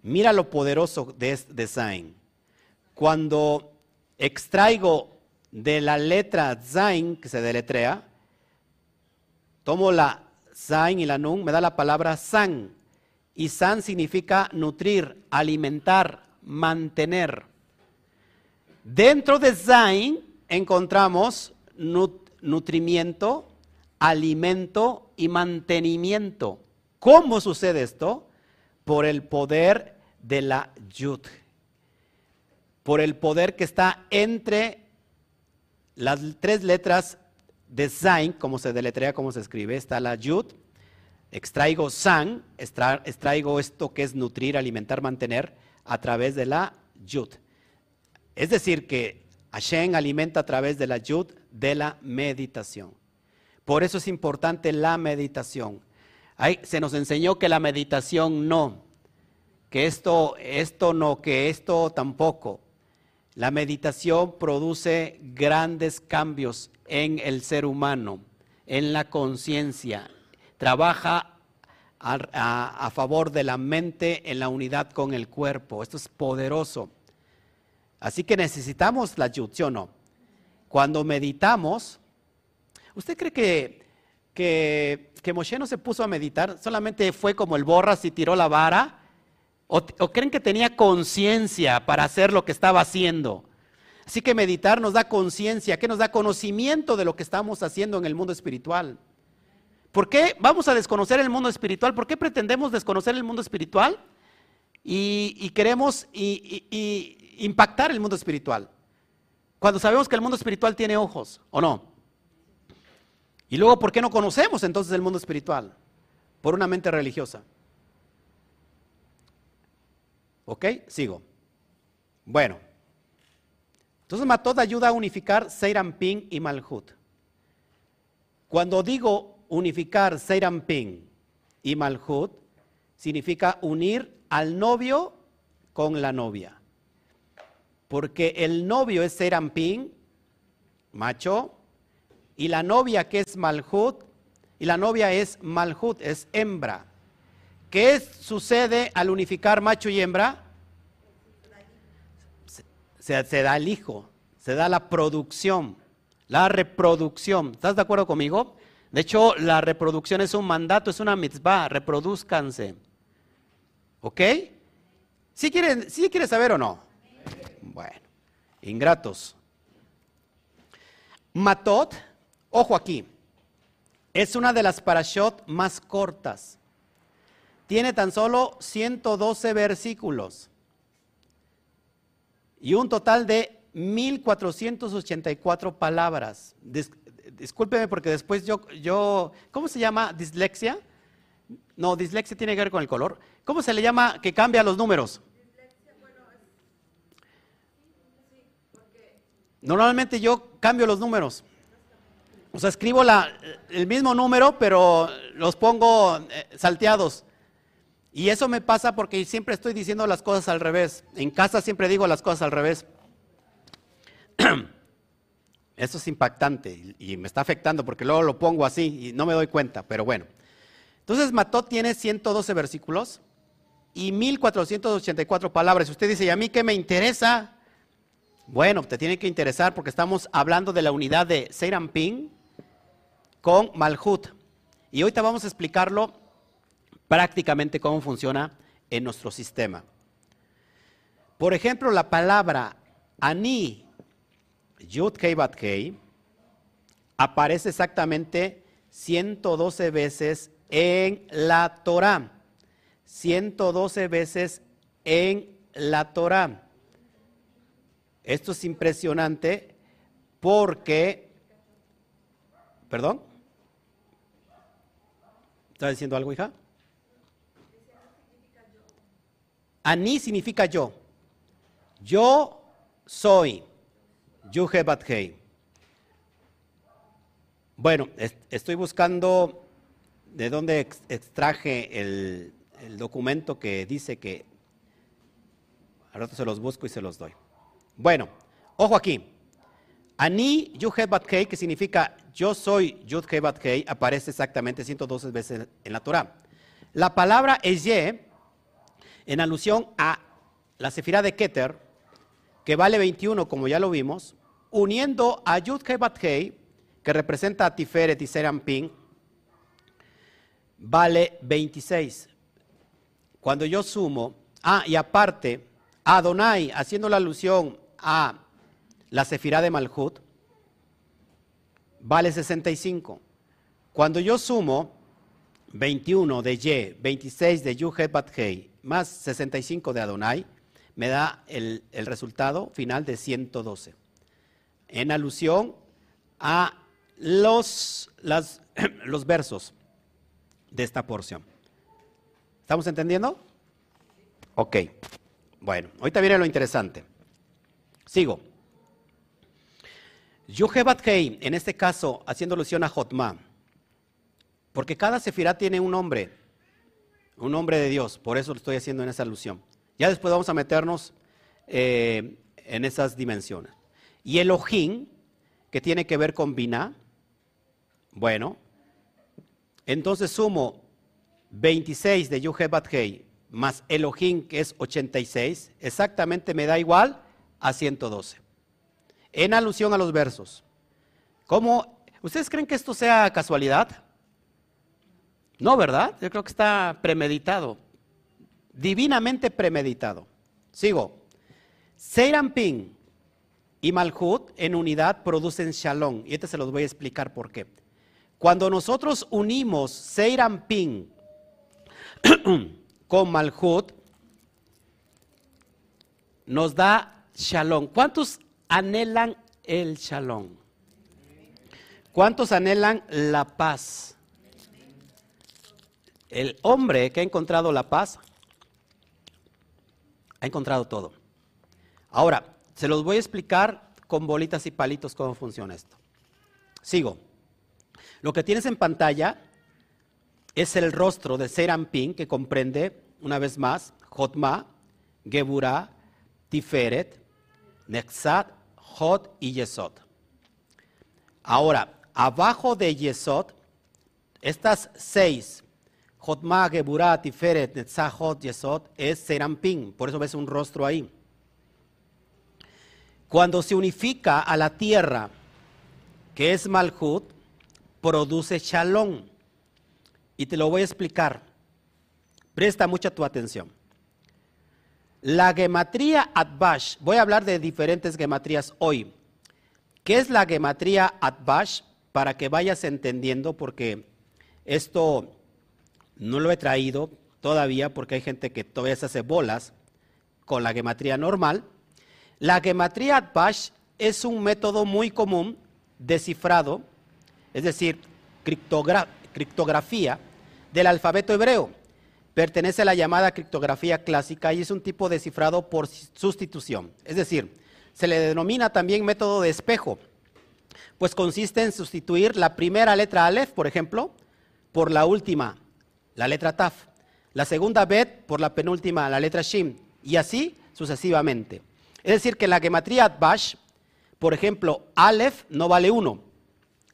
Mira lo poderoso de, de Zain. Cuando extraigo de la letra Zain, que se deletrea, tomo la Zain y la Nun, me da la palabra San. Y San significa nutrir, alimentar, mantener. Dentro de Zain encontramos nutrimiento, alimento y mantenimiento. ¿Cómo sucede esto? por el poder de la yud, por el poder que está entre las tres letras de Zain, como se deletrea, como se escribe, está la yud, extraigo san, extraigo esto que es nutrir, alimentar, mantener, a través de la yud. Es decir, que Hashem alimenta a través de la yud de la meditación. Por eso es importante la meditación se nos enseñó que la meditación no, que esto, esto no, que esto tampoco. La meditación produce grandes cambios en el ser humano, en la conciencia. Trabaja a, favor de la mente en la unidad con el cuerpo. Esto es poderoso. Así que necesitamos la yud, o no? Cuando meditamos, ¿usted cree que que, que Moshe no se puso a meditar? ¿Solamente fue como el borras y tiró la vara? ¿O, o creen que tenía conciencia para hacer lo que estaba haciendo? Así que meditar nos da conciencia, que nos da conocimiento de lo que estamos haciendo en el mundo espiritual. ¿Por qué vamos a desconocer el mundo espiritual? ¿Por qué pretendemos desconocer el mundo espiritual? Y, queremos impactar el mundo espiritual. Cuando sabemos que el mundo espiritual tiene ojos, ¿o no? Y luego, ¿por qué no conocemos entonces el mundo espiritual? Por una mente religiosa. ¿Ok? Sigo. Bueno. Entonces Matod ayuda a unificar Seiramping y Malhut. Cuando digo unificar Seiramping y Malhut, significa unir al novio con la novia. Porque el novio es Serampín, macho, y la novia que es Malhut, y la novia es Malhut, es hembra. ¿Qué sucede al unificar macho y hembra? Se, da el hijo, se da la producción, la reproducción. ¿Estás de acuerdo conmigo? De hecho, la reproducción es un mandato, es una mitzvah, reproduzcanse. ¿Ok? ¿Sí quieren, ¿Sí quiere saber o no? Bueno, ingratos. Matot, ojo aquí, es una de las parashot más cortas. Tiene tan solo 112 versículos y un total de 1484 palabras. discúlpeme porque después yo, yo, ¿cómo se llama? ¿Dislexia? No, dislexia tiene que ver con el color. ¿Cómo se le llama que cambia los números? Normalmente yo cambio los números. O sea, escribo la, el mismo número, pero los pongo eh, salteados. Y eso me pasa porque siempre estoy diciendo las cosas al revés. En casa siempre digo las cosas al revés. (clears throat) Eso es impactante y me está afectando porque luego lo pongo así y no me doy cuenta, pero bueno. Entonces Matot tiene 112 versículos y 1484 palabras. Usted dice, ¿y a mí qué me interesa? Bueno, te tiene que interesar porque estamos hablando de la unidad de Ping con Malhut. Y ahorita vamos a explicarlo prácticamente cómo funciona en nuestro sistema. Por ejemplo, la palabra ani, yud kei bat kei, aparece exactamente 112 veces en la Torah. 112 veces en la Torah. Esto es impresionante porque, perdón, ¿está diciendo algo, hija? Ani significa yo. Yo soy. Yuhe Bueno, estoy buscando de dónde extraje el, documento que dice que. Al rato se los busco y se los doy. Bueno, ojo aquí. Ani Yuhe que significa yo soy Yud aparece exactamente 112 veces en la Torah. La palabra Eye en alusión a la Sefirá de Keter, que vale 21, como ya lo vimos, uniendo a Yud Hei que representa a Tiferet y Serampin, vale 26. Cuando yo sumo, ah, y aparte, Adonai, haciendo la alusión a la Sefirá de Malhut, vale 65. Cuando yo sumo 21 de Ye, 26 de Yuhet Bathei más 65 de Adonai, me da el, resultado final de 112. En alusión a los, (clears throat) los versos de esta porción. ¿Estamos entendiendo? Ok. Bueno, ahorita viene lo interesante. Sigo. Yuhebat Hei, en este caso, haciendo alusión a Jotma, porque cada sefirá tiene un nombre un nombre de Dios, por eso lo estoy haciendo en esa alusión. Ya después vamos a meternos eh, en esas dimensiones. Y Elohim, que tiene que ver con Binah, bueno, entonces sumo 26 de Yuhe Hei más Elohim, que es 86, exactamente me da igual a 112. En alusión a los versos. ¿Cómo? ¿Ustedes creen que esto sea casualidad? No, ¿verdad? Yo creo que está premeditado, divinamente premeditado. Sigo. Ping y Malhut en unidad producen Shalom. Y este se los voy a explicar por qué. Cuando nosotros unimos Ping (clears throat) con Malhut, nos da Shalom. ¿Cuántos anhelan el Shalom? ¿Cuántos anhelan la paz? El hombre que ha encontrado la paz ha encontrado todo. Ahora, se los voy a explicar con bolitas y palitos cómo funciona esto. Sigo. Lo que tienes en pantalla es el rostro de Serampín que comprende, una vez más, Jotma, Geburah, Tiferet, Nexat, Jot y Yesod. Ahora, abajo de Yesod, estas seis, Jotma, Geburah, Tiferet, Netzat, Jot, Yesod, es Serampín. Por eso ves un rostro ahí. Cuando se unifica a la tierra, que es Malhut, produce Shalom. Y te lo voy a explicar. Presta mucha tu atención. La gematría Atbash, voy a hablar de diferentes gematrías hoy. ¿Qué es la gematría Atbash? Para que vayas entendiendo, porque esto no lo he traído todavía, porque hay gente que todavía se hace bolas con la gematría normal. La gematría Atbash es un método muy común de cifrado, es decir, criptografía del alfabeto hebreo. Pertenece a la llamada criptografía clásica y es un tipo de cifrado por sustitución. Es decir, se le denomina también método de espejo, pues consiste en sustituir la primera letra Aleph, por ejemplo, por la última, la letra Taf, la segunda Bet por la penúltima, la letra Shim, y así sucesivamente. Es decir, que la gematría Bash, por ejemplo, Aleph no vale 1.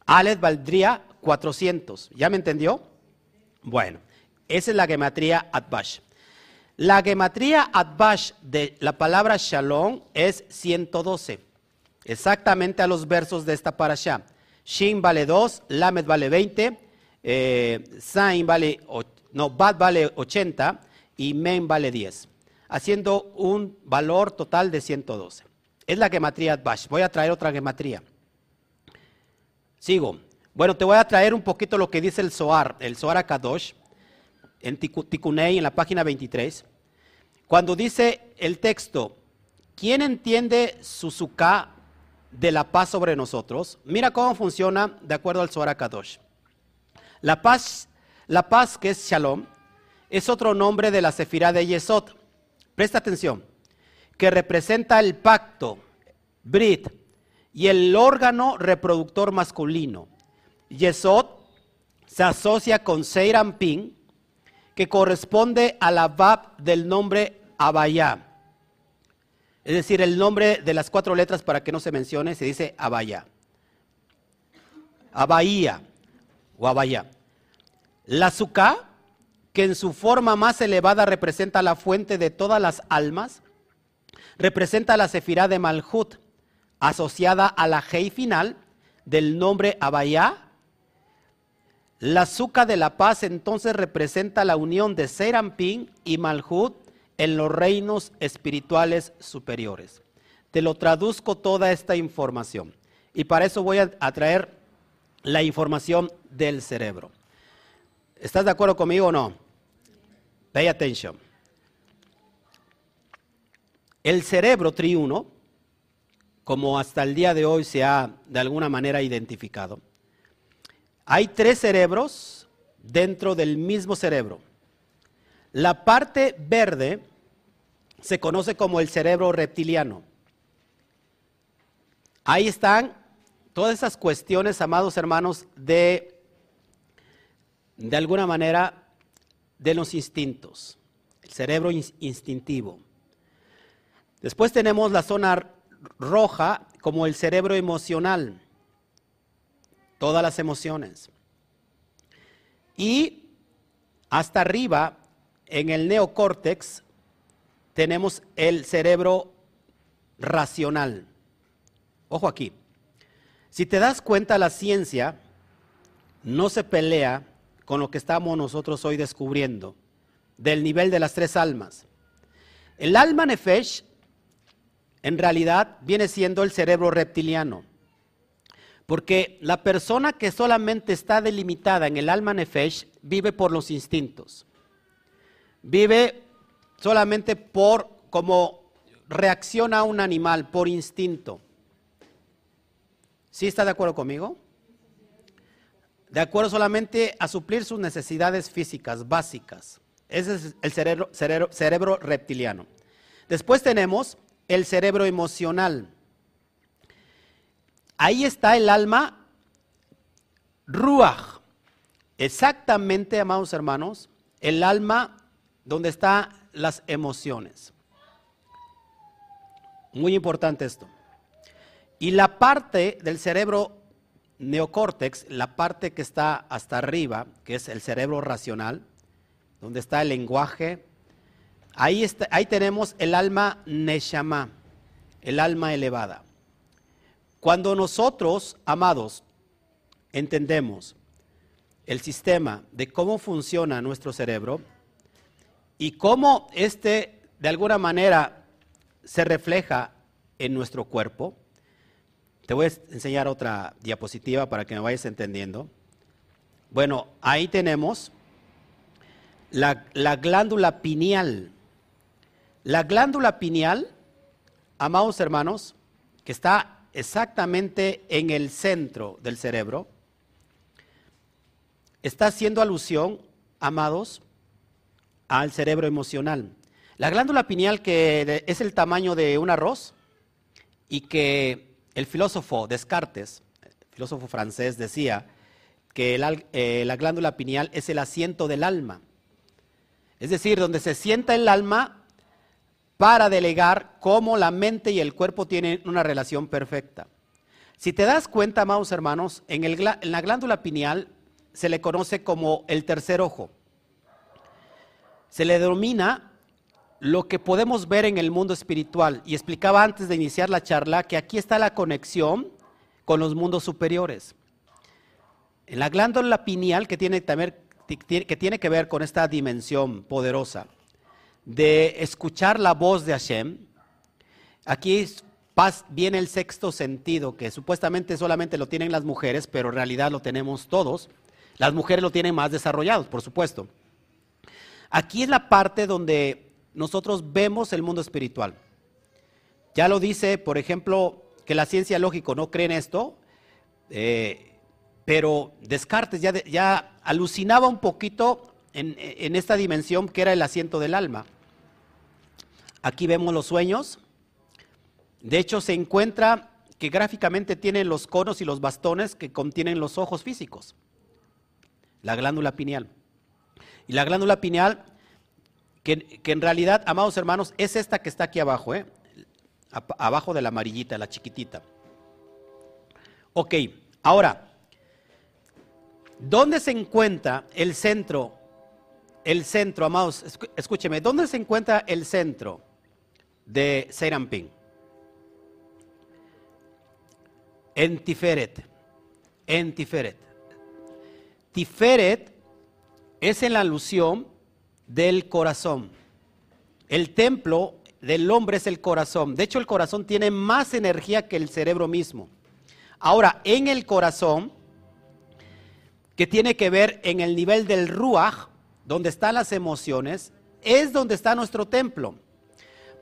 Aleph valdría 400. ¿Ya me entendió? Bueno, esa es la gematría Atbash. La gematría Atbash de la palabra Shalom es 112. Exactamente a los versos de esta parasha. Shin vale 2, Lamed vale 20, eh, Zain vale, no, Bad vale 80 y Men vale 10 haciendo un valor total de 112. Es la gematría Bash. Voy a traer otra gematría. Sigo. Bueno, te voy a traer un poquito lo que dice el Zohar, el Zohar Akadosh, en Tikunei, en la página 23. Cuando dice el texto, ¿quién entiende Suzuka de la paz sobre nosotros? Mira cómo funciona de acuerdo al Zohar Akadosh. La paz, la paz que es Shalom, es otro nombre de la Sefirá de Yesod. Presta atención, que representa el pacto, Brit, y el órgano reproductor masculino. Yesod se asocia con Seirampin, que corresponde a la Bab del nombre Abayá. Es decir, el nombre de las cuatro letras para que no se mencione se dice Abayá. Abaía La Sukkah que en su forma más elevada representa la fuente de todas las almas, representa la sefirá de Malhut, asociada a la Hei final del nombre Abayá. La Zuka de la paz entonces representa la unión de Serampín y Malhut en los reinos espirituales superiores. Te lo traduzco toda esta información. Y para eso voy a traer la información del cerebro. ¿Estás de acuerdo conmigo o no? Pay attention. El cerebro triuno, como hasta el día de hoy se ha de alguna manera identificado, hay tres cerebros dentro del mismo cerebro. La parte verde se conoce como el cerebro reptiliano. Ahí están todas esas cuestiones, amados hermanos, de de alguna manera de los instintos, el cerebro instintivo. Después tenemos la zona roja como el cerebro emocional, todas las emociones. Y hasta arriba, en el neocórtex, tenemos el cerebro racional. Ojo aquí. Si te das cuenta, la ciencia no se pelea con lo que estamos nosotros hoy descubriendo, del nivel de las tres almas. El alma nefesh en realidad viene siendo el cerebro reptiliano. Porque la persona que solamente está delimitada en el alma nefesh vive por los instintos. Vive solamente por como reacciona un animal, por instinto. ¿Sí está de acuerdo conmigo? De acuerdo solamente a suplir sus necesidades físicas básicas. Ese es el cerebro, reptiliano. Después tenemos el cerebro emocional. Ahí está el alma ruach. Exactamente, amados hermanos, el alma donde están las emociones. Muy importante esto. Y la parte del cerebro neocórtex, la parte que está hasta arriba, que es el cerebro racional, donde está el lenguaje, ahí, ahí tenemos el alma neshama, el alma elevada. Cuando nosotros, amados, entendemos el sistema de cómo funciona nuestro cerebro y cómo este de alguna manera se refleja en nuestro cuerpo, te voy a enseñar otra diapositiva para que me vayas entendiendo. Bueno, ahí tenemos la, la glándula pineal. La glándula pineal, amados hermanos, que está exactamente en el centro del cerebro, está haciendo alusión, amados, al cerebro emocional. La glándula pineal que es el tamaño de un arroz y que el filósofo Descartes, filósofo francés, decía que eh, la glándula pineal es el asiento del alma. Es decir, donde se sienta el alma para delegar cómo la mente y el cuerpo tienen una relación perfecta. Si te das cuenta, amados hermanos, en, en la glándula pineal se le conoce como el tercer ojo. Se le denomina lo que podemos ver en el mundo espiritual. Y explicaba antes de iniciar la charla que aquí está la conexión con los mundos superiores. En la glándula pineal, que tiene, que que ver con esta dimensión poderosa, de escuchar la voz de Hashem, aquí viene el sexto sentido, que supuestamente solamente lo tienen las mujeres, pero en realidad lo tenemos todos. Las mujeres lo tienen más desarrollados, por supuesto. Aquí es la parte donde nosotros vemos el mundo espiritual. Ya lo dice, por ejemplo, que la ciencia lógica no cree en esto, eh, pero Descartes ya, ya alucinaba un poquito en, esta dimensión que era el asiento del alma. Aquí vemos los sueños. De hecho, se encuentra que gráficamente tienen los conos y los bastones que contienen los ojos físicos. La glándula pineal. Y la glándula pineal, que, en realidad, amados hermanos, es esta que está aquí abajo, ¿eh? abajo de la amarillita, la chiquitita. Ok, ahora, ¿dónde se encuentra el centro el centro, amados, escúcheme, ¿dónde se encuentra el centro de Serampín? En Tiferet. En Tiferet. Tiferet es en la alusión del corazón. El templo del hombre es el corazón. De hecho, el corazón tiene más energía que el cerebro mismo. Ahora, en el corazón, que tiene que ver en el nivel del ruach, donde están las emociones, es donde está nuestro templo.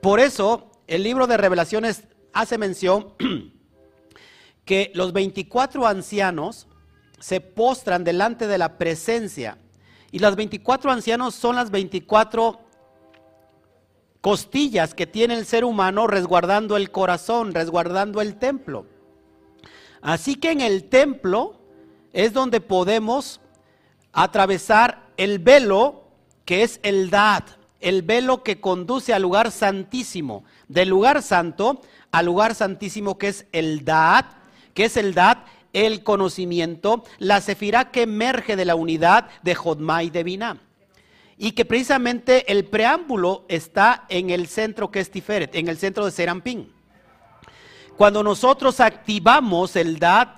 Por eso el libro de revelaciones hace mención (clears throat) que los 24 ancianos se postran delante de la presencia. Y los 24 ancianos son las 24 costillas que tiene el ser humano resguardando el corazón, resguardando el templo. Así que en el templo es donde podemos atravesar el velo que es el Dad, el velo que conduce al lugar santísimo, del lugar santo al lugar santísimo que es el Dad, que es el Dad, el conocimiento, la sefirá que emerge de la unidad de Jodma y de Binah. Y que precisamente el preámbulo está en el centro que es Tiferet, en el centro de Serampín. Cuando nosotros activamos el Dad,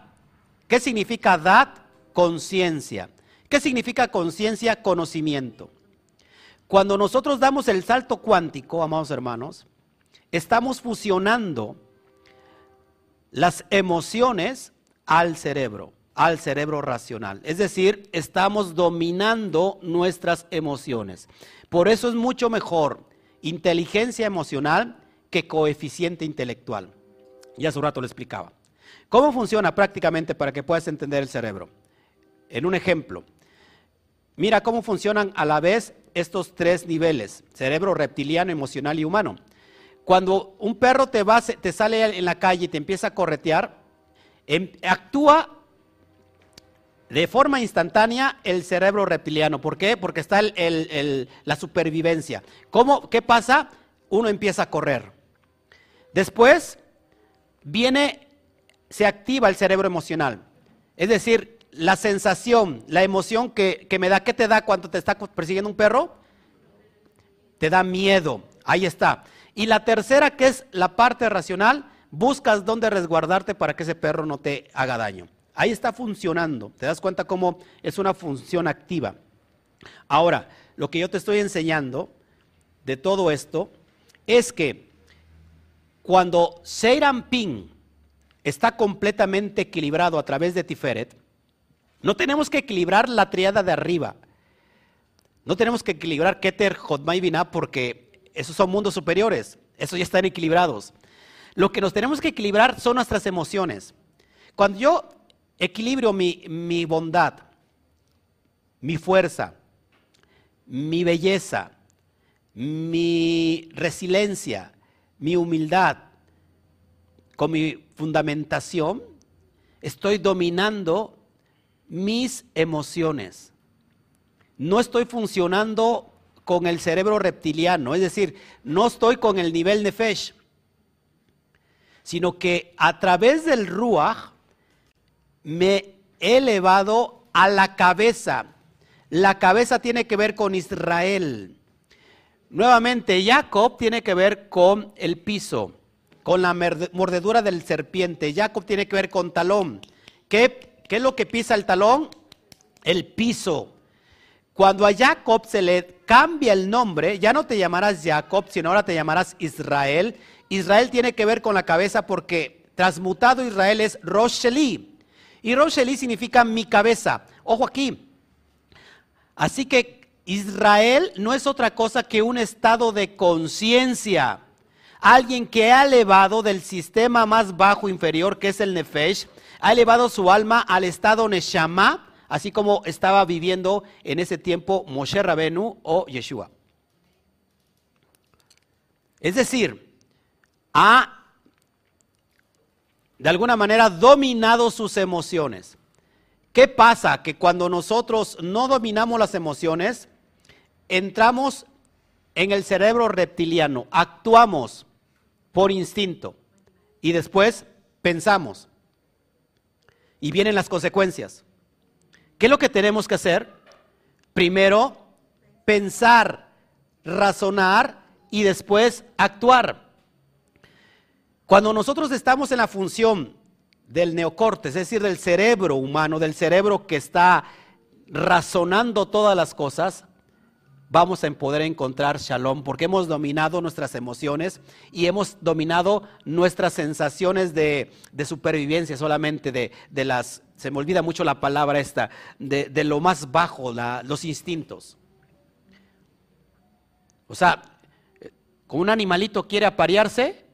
¿qué significa Dad? Conciencia. ¿Qué significa conciencia? Conocimiento. Cuando nosotros damos el salto cuántico, amados hermanos, estamos fusionando las emociones al cerebro, al cerebro racional. Es decir, estamos dominando nuestras emociones. Por eso es mucho mejor inteligencia emocional que coeficiente intelectual. Ya hace un rato lo explicaba. ¿Cómo funciona prácticamente para que puedas entender el cerebro? En un ejemplo, mira cómo funcionan a la vez estos tres niveles, cerebro reptiliano, emocional y humano. Cuando un perro te, va, te sale en la calle y te empieza a corretear, actúa de forma instantánea el cerebro reptiliano. ¿Por qué? Porque está la supervivencia. ¿Cómo, ¿Qué pasa? Uno empieza a correr. Después viene, se activa el cerebro emocional. Es decir, la sensación, la emoción que, que me da, ¿qué te da cuando te está persiguiendo un perro? Te da miedo. Ahí está. Y la tercera, que es la parte racional, buscas dónde resguardarte para que ese perro no te haga daño. Ahí está funcionando. ¿Te das cuenta cómo es una función activa? Ahora, lo que yo te estoy enseñando de todo esto es que cuando Seiran Ping está completamente equilibrado a través de Tiferet, no tenemos que equilibrar la triada de arriba. No tenemos que equilibrar Keter, Jotma y porque esos son mundos superiores. Esos ya están equilibrados. Lo que nos tenemos que equilibrar son nuestras emociones. Cuando yo equilibrio mi, bondad, mi fuerza, mi belleza, mi resiliencia, mi humildad, con mi fundamentación, estoy dominando mis emociones. No estoy funcionando con el cerebro reptiliano, es decir, no estoy con el nivel nefesh, sino que a través del ruach me he elevado a la cabeza. La cabeza tiene que ver con Israel. Nuevamente, Jacob tiene que ver con el piso, con la mordedura del serpiente. Jacob tiene que ver con talón. ¿Qué, ¿Qué, es lo que pisa el talón? El piso. Cuando a Jacob se le cambia el nombre, ya no te llamarás Jacob, sino ahora te llamarás Israel. Israel tiene que ver con la cabeza porque transmutado Israel es Rosheli. Y Rosheli significa mi cabeza. Ojo aquí. Así que Israel no es otra cosa que un estado de conciencia. Alguien que ha elevado del sistema más bajo inferior, que es el Nefesh, ha elevado su alma al estado Neshama, así como estaba viviendo en ese tiempo Moshe Rabenu o Yeshua. Es decir, ha de alguna manera dominado sus emociones. ¿Qué pasa? Que cuando nosotros no dominamos las emociones, entramos en el cerebro reptiliano, actuamos por instinto y después pensamos. Y vienen las consecuencias. ¿Qué es lo que tenemos que hacer? Primero, pensar, razonar y después actuar. Cuando nosotros estamos en la función del neocorte, es decir, del cerebro humano, del cerebro que está razonando todas las cosas, vamos a poder encontrar shalom, porque hemos dominado nuestras emociones y hemos dominado nuestras sensaciones de, supervivencia solamente, de, las, se me olvida mucho la palabra esta, de, lo más bajo, los instintos. O sea, como un animalito quiere aparearse,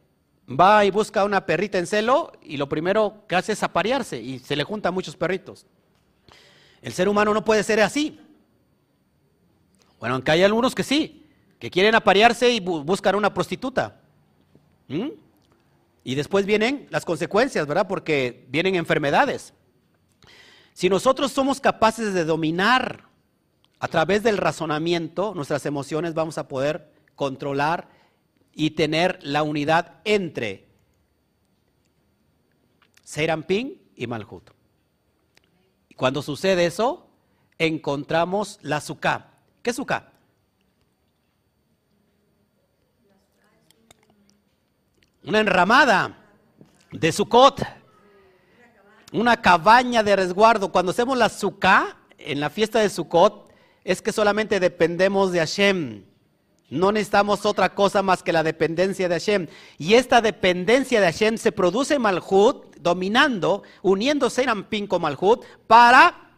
va y busca una perrita en celo y lo primero que hace es aparearse y se le juntan muchos perritos. El ser humano no puede ser así. Bueno, aunque hay algunos que sí, que quieren aparearse y buscan una prostituta. ¿Mm? Y después vienen las consecuencias, ¿verdad? Porque vienen enfermedades. Si nosotros somos capaces de dominar a través del razonamiento nuestras emociones, vamos a poder controlar y tener la unidad entre Serampín y Malhut. Cuando sucede eso, encontramos la Sukkah. ¿Qué es Sukkah? Una enramada de Sukkot. Una cabaña de resguardo. Cuando hacemos la Sukkah, en la fiesta de Sukkot es que solamente dependemos de Hashem. No necesitamos otra cosa más que la dependencia de Hashem. Y esta dependencia de Hashem se produce en Malhut, dominando, uniéndose en Ampin con Malhut, para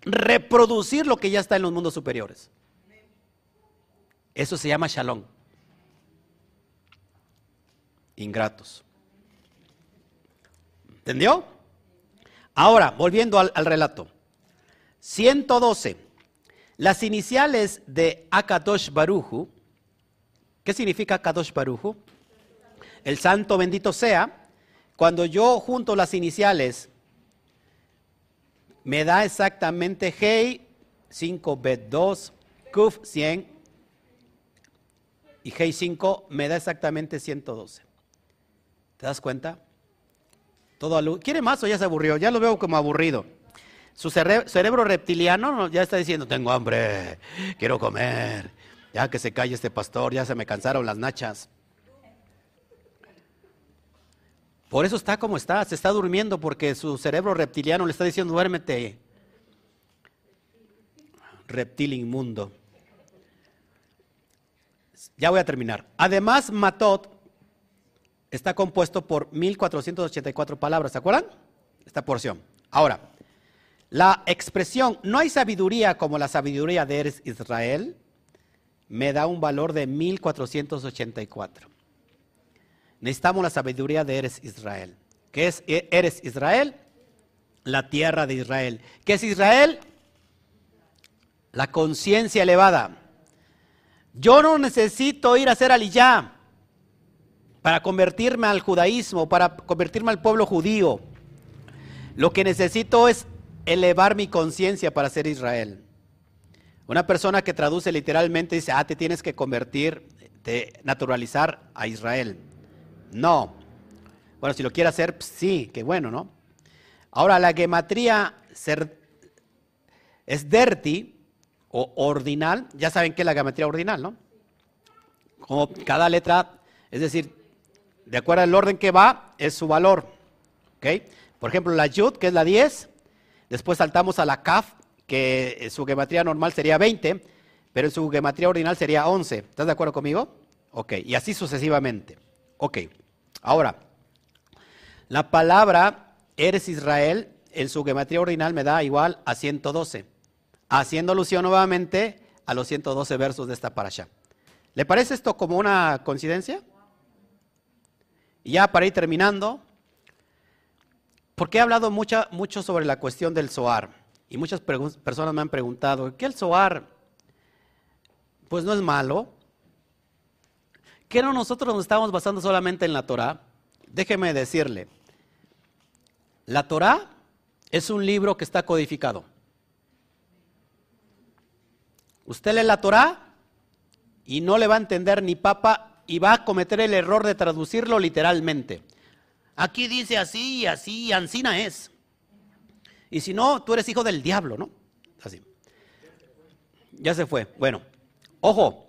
reproducir lo que ya está en los mundos superiores. Eso se llama Shalom. Ingratos. ¿Entendió? Ahora, volviendo al, al relato. 112. Las iniciales de Akadosh Baruju, ¿qué significa Akadosh Baruju? El santo bendito sea. Cuando yo junto las iniciales, me da exactamente Hei 5 Bet 2, Kuf 100 y Hei 5 me da exactamente 112. ¿Te das cuenta? Todo ¿Quiere más o ya se aburrió? Ya lo veo como aburrido. Su cerebro reptiliano ya está diciendo, tengo hambre, quiero comer, ya que se calle este pastor, ya se me cansaron las nachas. Por eso está como está, se está durmiendo porque su cerebro reptiliano le está diciendo, duérmete, reptil inmundo. Ya voy a terminar. Además, Matot está compuesto por 1484 palabras, ¿se acuerdan? Esta porción. Ahora, la expresión no hay sabiduría como la sabiduría de Eres Israel me da un valor de 1484. Necesitamos la sabiduría de Eres Israel. ¿Qué es e-, Eres Israel? La tierra de Israel. ¿Qué es Israel? La conciencia elevada. Yo no necesito ir a hacer aliyah para convertirme al judaísmo, para convertirme al pueblo judío. Lo que necesito es elevar mi conciencia para ser Israel. Una persona que traduce literalmente dice, ah, te tienes que convertir, de naturalizar a Israel. No. Bueno, si lo quiere hacer, pues sí, qué bueno, ¿no? Ahora, la gematría es dirty o ordinal. Ya saben qué es la gematría ordinal, ¿no? Como cada letra, es decir, de acuerdo al orden que va, es su valor. ¿Ok? Por ejemplo, la yud, que es la 10, Después saltamos a la CAF, que su gematría normal sería 20, pero en su gematría ordinal sería 11. ¿Estás de acuerdo conmigo? Ok, y así sucesivamente. Ok, ahora, la palabra eres Israel en su gematría ordinal me da igual a 112, haciendo alusión nuevamente a los 112 versos de esta parasha. ¿Le parece esto como una coincidencia? Y ya para ir terminando, porque he hablado mucho sobre la cuestión del SOAR. Y muchas personas me han preguntado, ¿qué el SOAR? Pues no es malo. ¿Qué no nosotros nos estamos basando solamente en la Torah? Déjeme decirle, la Torah es un libro que está codificado. Usted lee la Torah y no le va a entender ni papa y va a cometer el error de traducirlo literalmente. Aquí dice así y así, y ansina es. Y si no, tú eres hijo del diablo, ¿no? Así. Ya se fue. Bueno, ojo,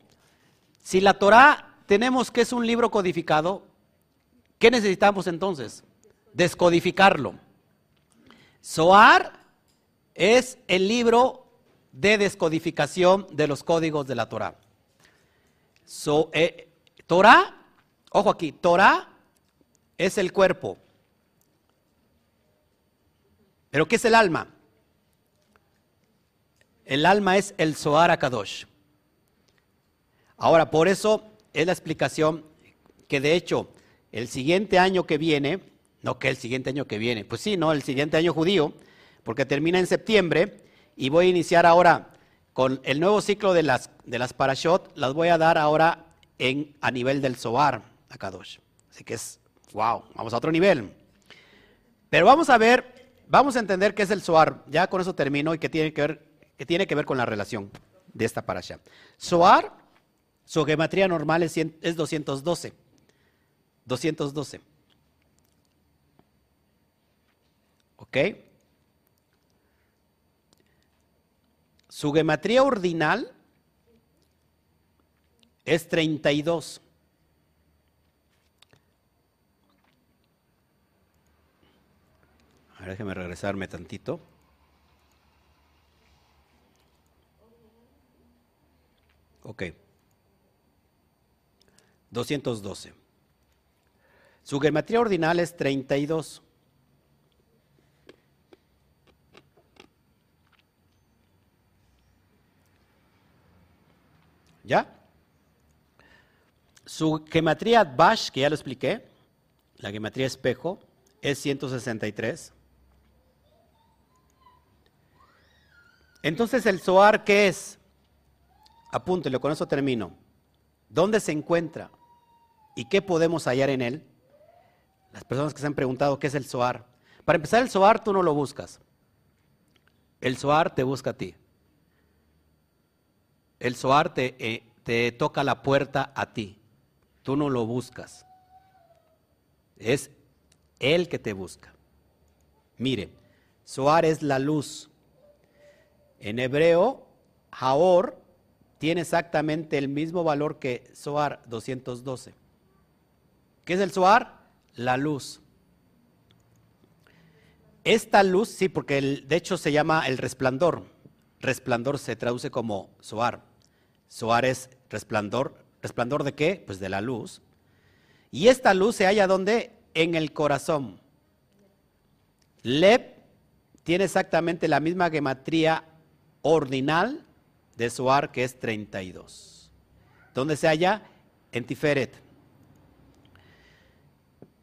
si la Torah tenemos que es un libro codificado, ¿qué necesitamos entonces? Descodificarlo. Soar es el libro de descodificación de los códigos de la Torah. So, eh, Torah, ojo aquí, Torah es el cuerpo. ¿Pero qué es el alma? El alma es el Zohar Akadosh. Ahora, por eso es la explicación que de hecho el siguiente año que viene, no que el siguiente año que viene, pues sí, no, el siguiente año judío, porque termina en septiembre y voy a iniciar ahora con el nuevo ciclo de las, de las parashot, las voy a dar ahora en, a nivel del Zohar Akadosh. Así que es wow, vamos a otro nivel. Pero vamos a ver, vamos a entender qué es el Soar. Ya con eso termino y qué tiene que ver, qué tiene que ver con la relación de esta parasha. Soar, su geometría normal es, es 212. 212. ¿Ok? Su geometría ordinal es 32. déjeme regresarme tantito. Ok. 212. Su geometría ordinal es 32. ¿Ya? Su geometría Bash, que ya lo expliqué, la geometría espejo, es 163. Entonces, ¿el Zohar qué es? Apúntelo, con eso termino. ¿Dónde se encuentra? ¿Y qué podemos hallar en él? Las personas que se han preguntado qué es el Zohar. Para empezar, el Zohar tú no lo buscas. El Zohar te busca a ti. El Zohar te, eh, te toca la puerta a ti. Tú no lo buscas. Es Él que te busca. Mire, Zohar es la luz. En hebreo, Jaor tiene exactamente el mismo valor que Zohar 212. ¿Qué es el Zohar? La luz. Esta luz, sí, porque de hecho se llama el resplandor. Resplandor se traduce como Zohar. Zohar es resplandor. ¿Resplandor de qué? Pues de la luz. Y esta luz se halla donde? En el corazón. Leb tiene exactamente la misma gematría ordinal de Zohar que es 32. ¿Dónde se halla? En Tiferet.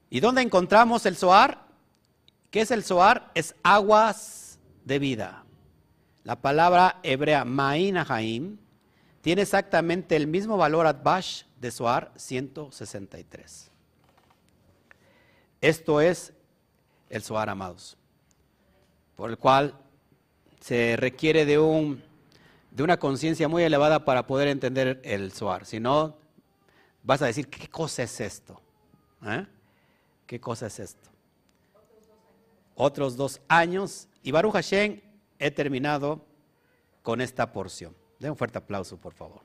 ¿Y dónde encontramos el Zohar? ¿Qué es el Zohar? Es aguas de vida. La palabra hebrea Ma'in tiene exactamente el mismo valor Adbash de Zohar 163. Esto es el Zohar, amados, por el cual se requiere de, un, de una conciencia muy elevada para poder entender el Zohar. Si no, vas a decir, ¿qué cosa es esto? ¿Eh? ¿Qué cosa es esto? Otros dos años. Y Baruch Hashem, he terminado con esta porción. Den un fuerte aplauso, por favor.